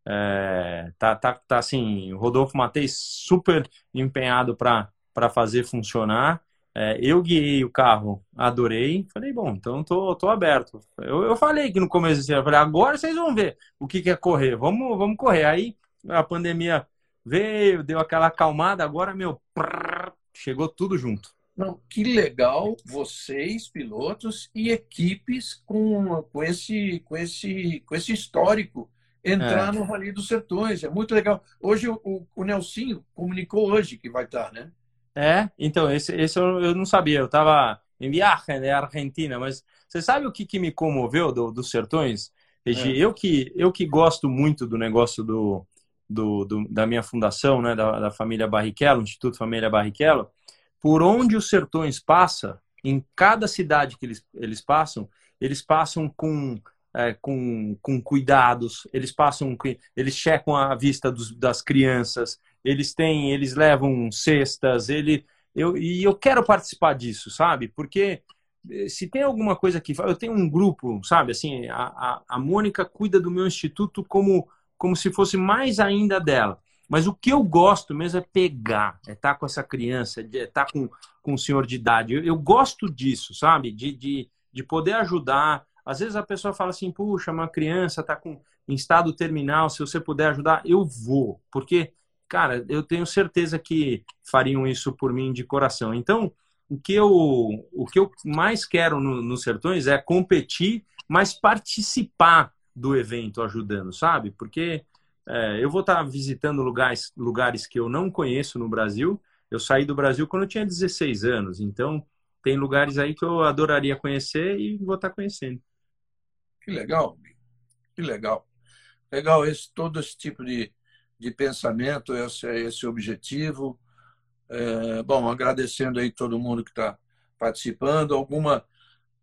é, tá, tá, tá assim, o Rodolfo Mateis super empenhado para fazer funcionar. É, eu guiei o carro, adorei. Falei, bom, então tô, tô aberto. Eu, eu falei que no começo, eu falei, agora vocês vão ver o que, que é correr. Vamos, vamos correr. Aí a pandemia veio, deu aquela acalmada, agora, meu, prrr, chegou tudo junto. Não, que legal vocês, pilotos e equipes com, com, esse, com, esse, com esse histórico entrar é. no Rally dos Sertões. É muito legal. Hoje o, o Nelsinho comunicou hoje que vai estar, né? É, então, esse, esse eu, eu não sabia. Eu estava em viagem na Argentina, mas você sabe o que, que me comoveu do, dos Sertões? É. eu, que, eu que gosto muito do negócio do, do, do, da minha fundação, né, da, da família Barrichello, Instituto Família Barrichello, por onde os sertões passa, em cada cidade que eles, eles passam, eles passam com, é, com, com cuidados, eles passam, eles checam a vista dos, das crianças, eles têm, eles levam cestas, ele, eu, e eu quero participar disso, sabe? Porque eh, se tem alguma coisa que eu tenho um grupo, sabe? Assim, a, a, a Mônica cuida do meu instituto como como se fosse mais ainda dela. Mas o que eu gosto mesmo é pegar, é estar tá com essa criança, é estar tá com, com o senhor de idade. Eu, eu gosto disso, sabe? De, de, de poder ajudar. Às vezes a pessoa fala assim, puxa, uma criança está com, em estado terminal, se você puder ajudar, eu vou. Porque, cara, eu tenho certeza que fariam isso por mim de coração. Então, o que eu, o que eu mais quero no, nos Sertões é competir, mas participar do evento ajudando, sabe? Porque é, eu vou estar visitando lugares, lugares que eu não conheço no Brasil. Eu saí do Brasil quando eu tinha 16 anos, então tem lugares aí que eu adoraria conhecer e vou estar conhecendo. Que legal, que legal. Legal esse, todo esse tipo de, de pensamento, esse, esse objetivo. É, bom, agradecendo aí todo mundo que está participando, alguma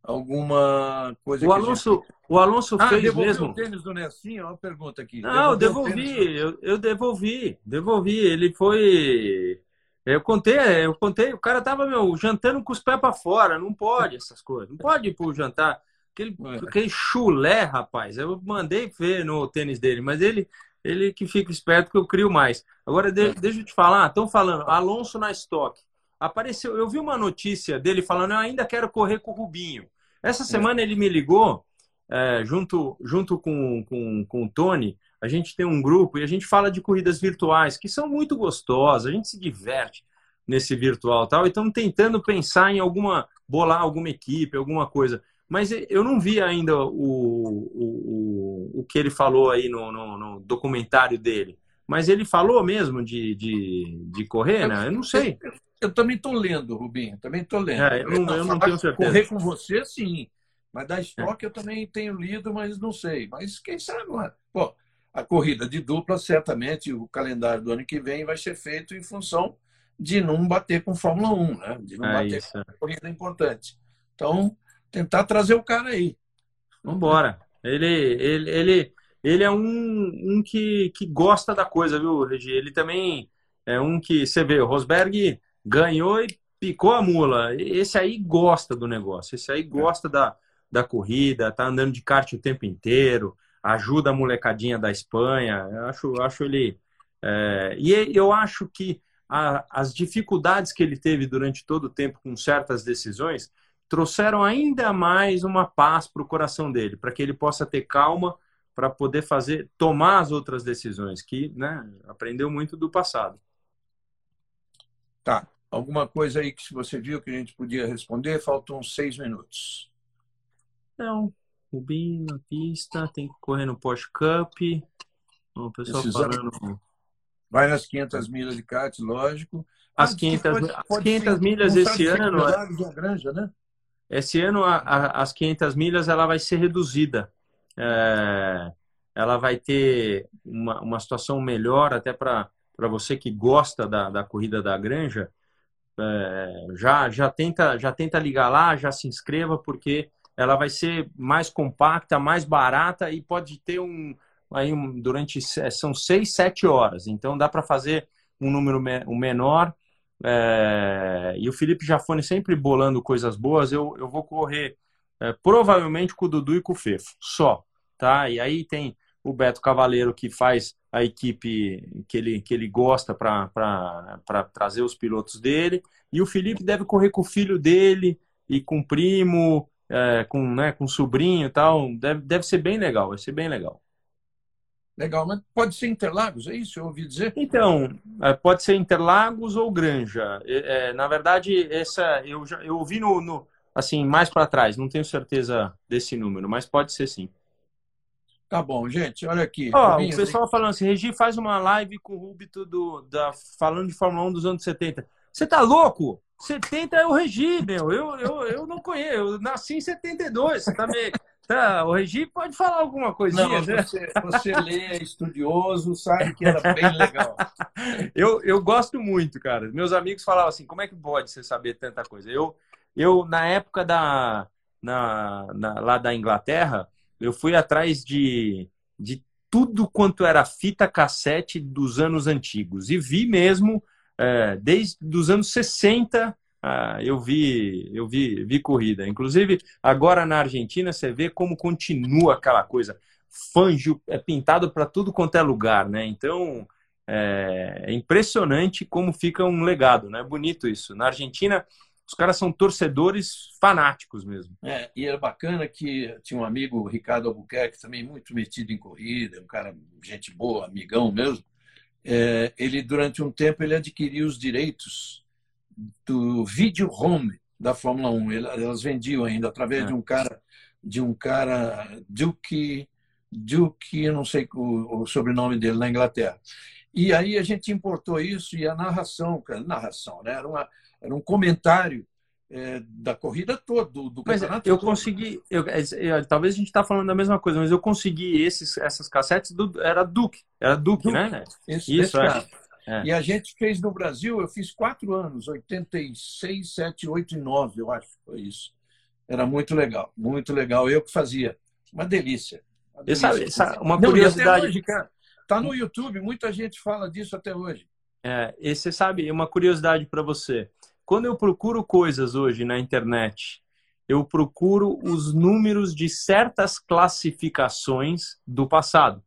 alguma coisa o Alonso gente... o Alonso ah, fez mesmo. o tênis do Nessinho? Uma pergunta aqui. Não devolveu eu devolvi eu, eu, devolvi devolvi. Ele foi eu contei eu contei o cara tava meu jantando com os pés para fora. Não pode essas coisas não pode ir pro jantar. Aquele é. aquele chulé rapaz eu mandei ver no tênis dele mas ele ele que fica esperto que eu crio mais. Agora de, deixa eu te falar estão falando Alonso na estoque apareceu, eu vi uma notícia dele falando, eu ainda quero correr com o Rubinho. Essa é. semana ele me ligou, é, junto, junto com, com, com o Tony, a gente tem um grupo e a gente fala de corridas virtuais, que são muito gostosas, a gente se diverte nesse virtual tal, e estamos tentando pensar em alguma, bolar alguma equipe, alguma coisa. Mas eu não vi ainda o, o, o, o que ele falou aí no, no, no documentário dele. Mas ele falou mesmo de, de, de correr, né? Eu não sei. Eu também estou lendo, Rubinho, também estou lendo. É, eu, não, eu não tenho certeza. Correr com você, sim. Mas da estoque é. eu também tenho lido, mas não sei. Mas quem sabe, mano? Pô, a corrida de dupla, certamente, o calendário do ano que vem vai ser feito em função de não bater com Fórmula 1, né? De não é bater isso. com corrida importante. Então, tentar trazer o cara aí. Vamos embora. Ele, ele, ele, ele é um, um que, que gosta da coisa, viu, Regi? Ele também é um que, você vê, o Rosberg ganhou e picou a mula. Esse aí gosta do negócio, esse aí gosta da, da corrida, tá andando de kart o tempo inteiro, ajuda a molecadinha da Espanha. Eu acho, acho ele. É... e eu acho que a, as dificuldades que ele teve durante todo o tempo com certas decisões trouxeram ainda mais uma paz para o coração dele, para que ele possa ter calma para poder fazer tomar as outras decisões que né, aprendeu muito do passado. Tá. Alguma coisa aí que você viu que a gente podia responder? Faltam seis minutos. Não. Rubinho na pista, tem que correr no Porsche Cup. O pessoal falando. Vai nas 500 milhas de kart, lógico. As 500, pode, as 500 milhas esse ano. É granja, né? Esse ano, a, a, as 500 milhas ela vai ser reduzida. É, ela vai ter uma, uma situação melhor até para você que gosta da, da corrida da granja, é, já, já, tenta, já tenta ligar lá, já se inscreva, porque ela vai ser mais compacta, mais barata e pode ter um. Aí um, durante são seis, sete horas, então dá para fazer um número me, um menor. É, e o Felipe Jafone sempre bolando coisas boas. Eu, eu vou correr é, provavelmente com o Dudu e com o Fefo, só. Tá? E aí tem o Beto Cavaleiro que faz a equipe que ele, que ele gosta para trazer os pilotos dele. E o Felipe deve correr com o filho dele e com o primo, é, com, né, com o sobrinho e tal. Deve, deve ser bem legal, vai ser bem legal. Legal, mas pode ser Interlagos, é isso? Eu ouvi dizer? Então, é, pode ser Interlagos ou Granja. É, na verdade, essa eu já eu ouvi no, no assim mais para trás. Não tenho certeza desse número, mas pode ser sim. Tá bom, gente, olha aqui. Ó, o pessoal falando assim, Regi faz uma live com o Rubito do, da, falando de Fórmula 1 dos anos 70. Você tá louco? 70 é o Regi, meu. Eu, eu, eu não conheço. Eu nasci em 72. Você tá meio... Tá, o Regi pode falar alguma coisinha, não, né? Você, você lê, é estudioso, sabe que era bem legal. [laughs] eu, eu gosto muito, cara. Meus amigos falavam assim, como é que pode você saber tanta coisa? Eu, eu na época da, na, na, lá da Inglaterra, eu fui atrás de, de tudo quanto era fita cassete dos anos antigos e vi mesmo é, desde os anos 60 ah, eu vi eu vi, vi corrida. Inclusive agora na Argentina você vê como continua aquela coisa fanjo é pintado para tudo quanto é lugar, né? Então é, é impressionante como fica um legado, né? Bonito isso. Na Argentina os caras são torcedores fanáticos mesmo. É, e era bacana que tinha um amigo, Ricardo Albuquerque, também muito metido em corrida, um cara, gente boa, amigão mesmo. É, ele, durante um tempo, ele adquiriu os direitos do vídeo home da Fórmula 1. Elas vendiam ainda através é. de um cara, de um cara, Duke, Duke, eu não sei o, o sobrenome dele na Inglaterra. E aí a gente importou isso e a narração, narração, né? Era uma era um comentário é, da corrida toda, do, do mas campeonato. Eu todo. consegui, eu, eu, talvez a gente está falando da mesma coisa, mas eu consegui esses, essas cassetes do, era Duke, era Duke, Duke. né? Isso, Isso é. É. E a gente fez no Brasil, eu fiz quatro anos, 86, 7, 8 e 9, eu acho foi isso. Era muito legal, muito legal. Eu que fazia. Uma delícia. Uma delícia. Essa, uma curiosidade. Não, hoje, cara, tá no YouTube, muita gente fala disso até hoje. É, e você sabe, uma curiosidade para você. Quando eu procuro coisas hoje na internet, eu procuro os números de certas classificações do passado.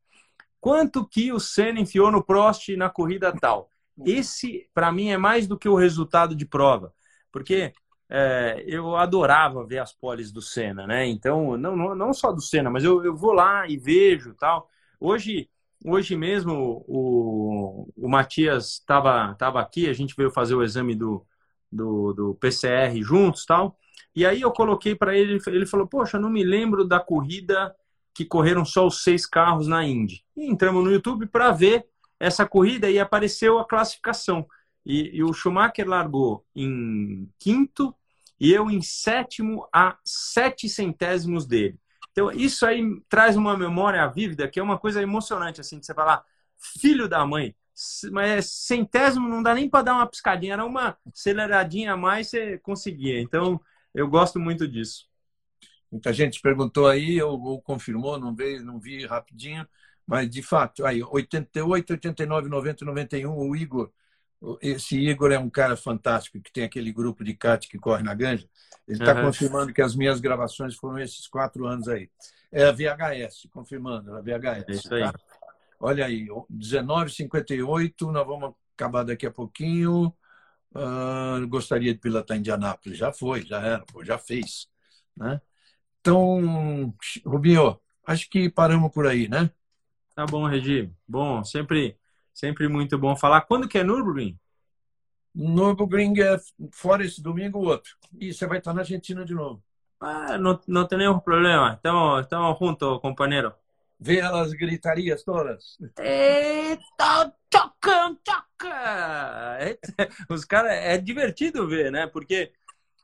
Quanto que o Senna enfiou no Prost na corrida tal? Esse, para mim, é mais do que o resultado de prova. Porque é, eu adorava ver as poles do Senna, né? Então, não, não, não só do Senna, mas eu, eu vou lá e vejo tal. Hoje, hoje mesmo, o, o Matias estava tava aqui, a gente veio fazer o exame do, do, do PCR juntos tal. E aí eu coloquei para ele, ele falou, poxa, não me lembro da corrida que correram só os seis carros na Indy. E entramos no YouTube para ver essa corrida e apareceu a classificação. E, e, o Schumacher largou em quinto e eu em sétimo a sete centésimos dele. Então, isso aí traz uma memória vívida que é uma coisa emocionante, assim, de você falar, filho da mãe, mas centésimo não dá nem para dar uma piscadinha, era uma aceleradinha a mais você conseguia. Então, eu gosto muito disso. Muita gente perguntou aí, ou, ou confirmou, não veio, não vi rapidinho, mas de fato, aí 88, 89, 90, 91, o Igor, esse Igor é um cara fantástico que tem aquele grupo de kart que corre na Ganja. Ele está uhum. confirmando que as minhas gravações foram esses quatro anos aí. É a VHS, confirmando, a VHS. É isso aí. Tá? Olha aí, 1958, nós vamos acabar daqui a pouquinho. Uh, gostaria de pilotar Indianápolis. Já foi, já era, já fez. Né? Então, Rubinho, acho que paramos por aí, né? Tá bom, Regi. Bom, sempre, sempre muito bom falar. Quando que é Nürburgring? Nürburgring é fora esse domingo o outro. E você vai estar na Argentina de novo. Ah, não, não temos problema. Estamos, estamos juntos, companheiro. Vê as gritarias todas. Toca, toca! Os caras, é divertido ver, né? Porque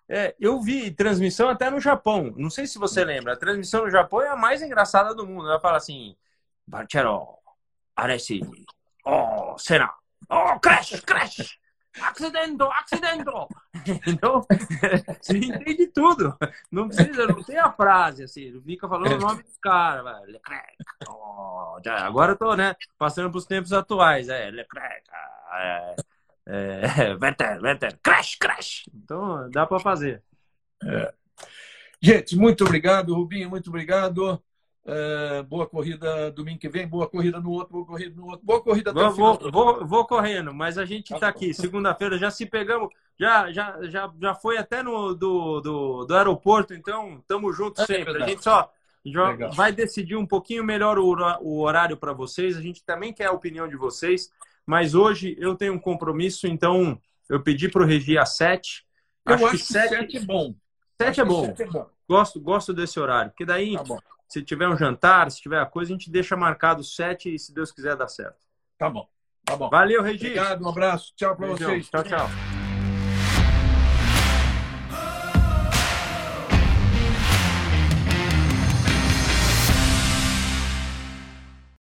é, eu vi transmissão até no Japão. Não sei se você lembra. A transmissão no Japão é a mais engraçada do mundo. Ela fala assim: Barchero, Aresi, oh, Senna, oh, crash, crash, acidente, acidente. Então, você entende tudo. Não precisa, não tem a frase assim. Não fica falando o nome dos caras. Agora eu tô, né, passando para os tempos atuais. É, Leclerc, é, é, [laughs] Vettel, Vettel, crash, crash. Então, dá para fazer. É. Gente, muito obrigado, Rubinho, muito obrigado. É, boa corrida domingo que vem, boa corrida no outro, boa corrida no outro, boa corrida vou, vou, vou, vou, correndo, mas a gente está aqui segunda-feira, já se pegamos, já, já, já, já foi até no do, do, do aeroporto, então estamos juntos é sempre. a gente só já vai decidir um pouquinho melhor o, o horário para vocês. A gente também quer a opinião de vocês. Mas hoje eu tenho um compromisso, então eu pedi para o Regi às sete. Eu acho, acho que sete, é bom. Sete é bom. é bom. Gosto, gosto desse horário, porque daí, tá se tiver um jantar, se tiver a coisa, a gente deixa marcado sete e, se Deus quiser, dá certo. Tá bom. Tá bom. Valeu, Regi. Obrigado, um abraço. Tchau para vocês. Tchau, tchau.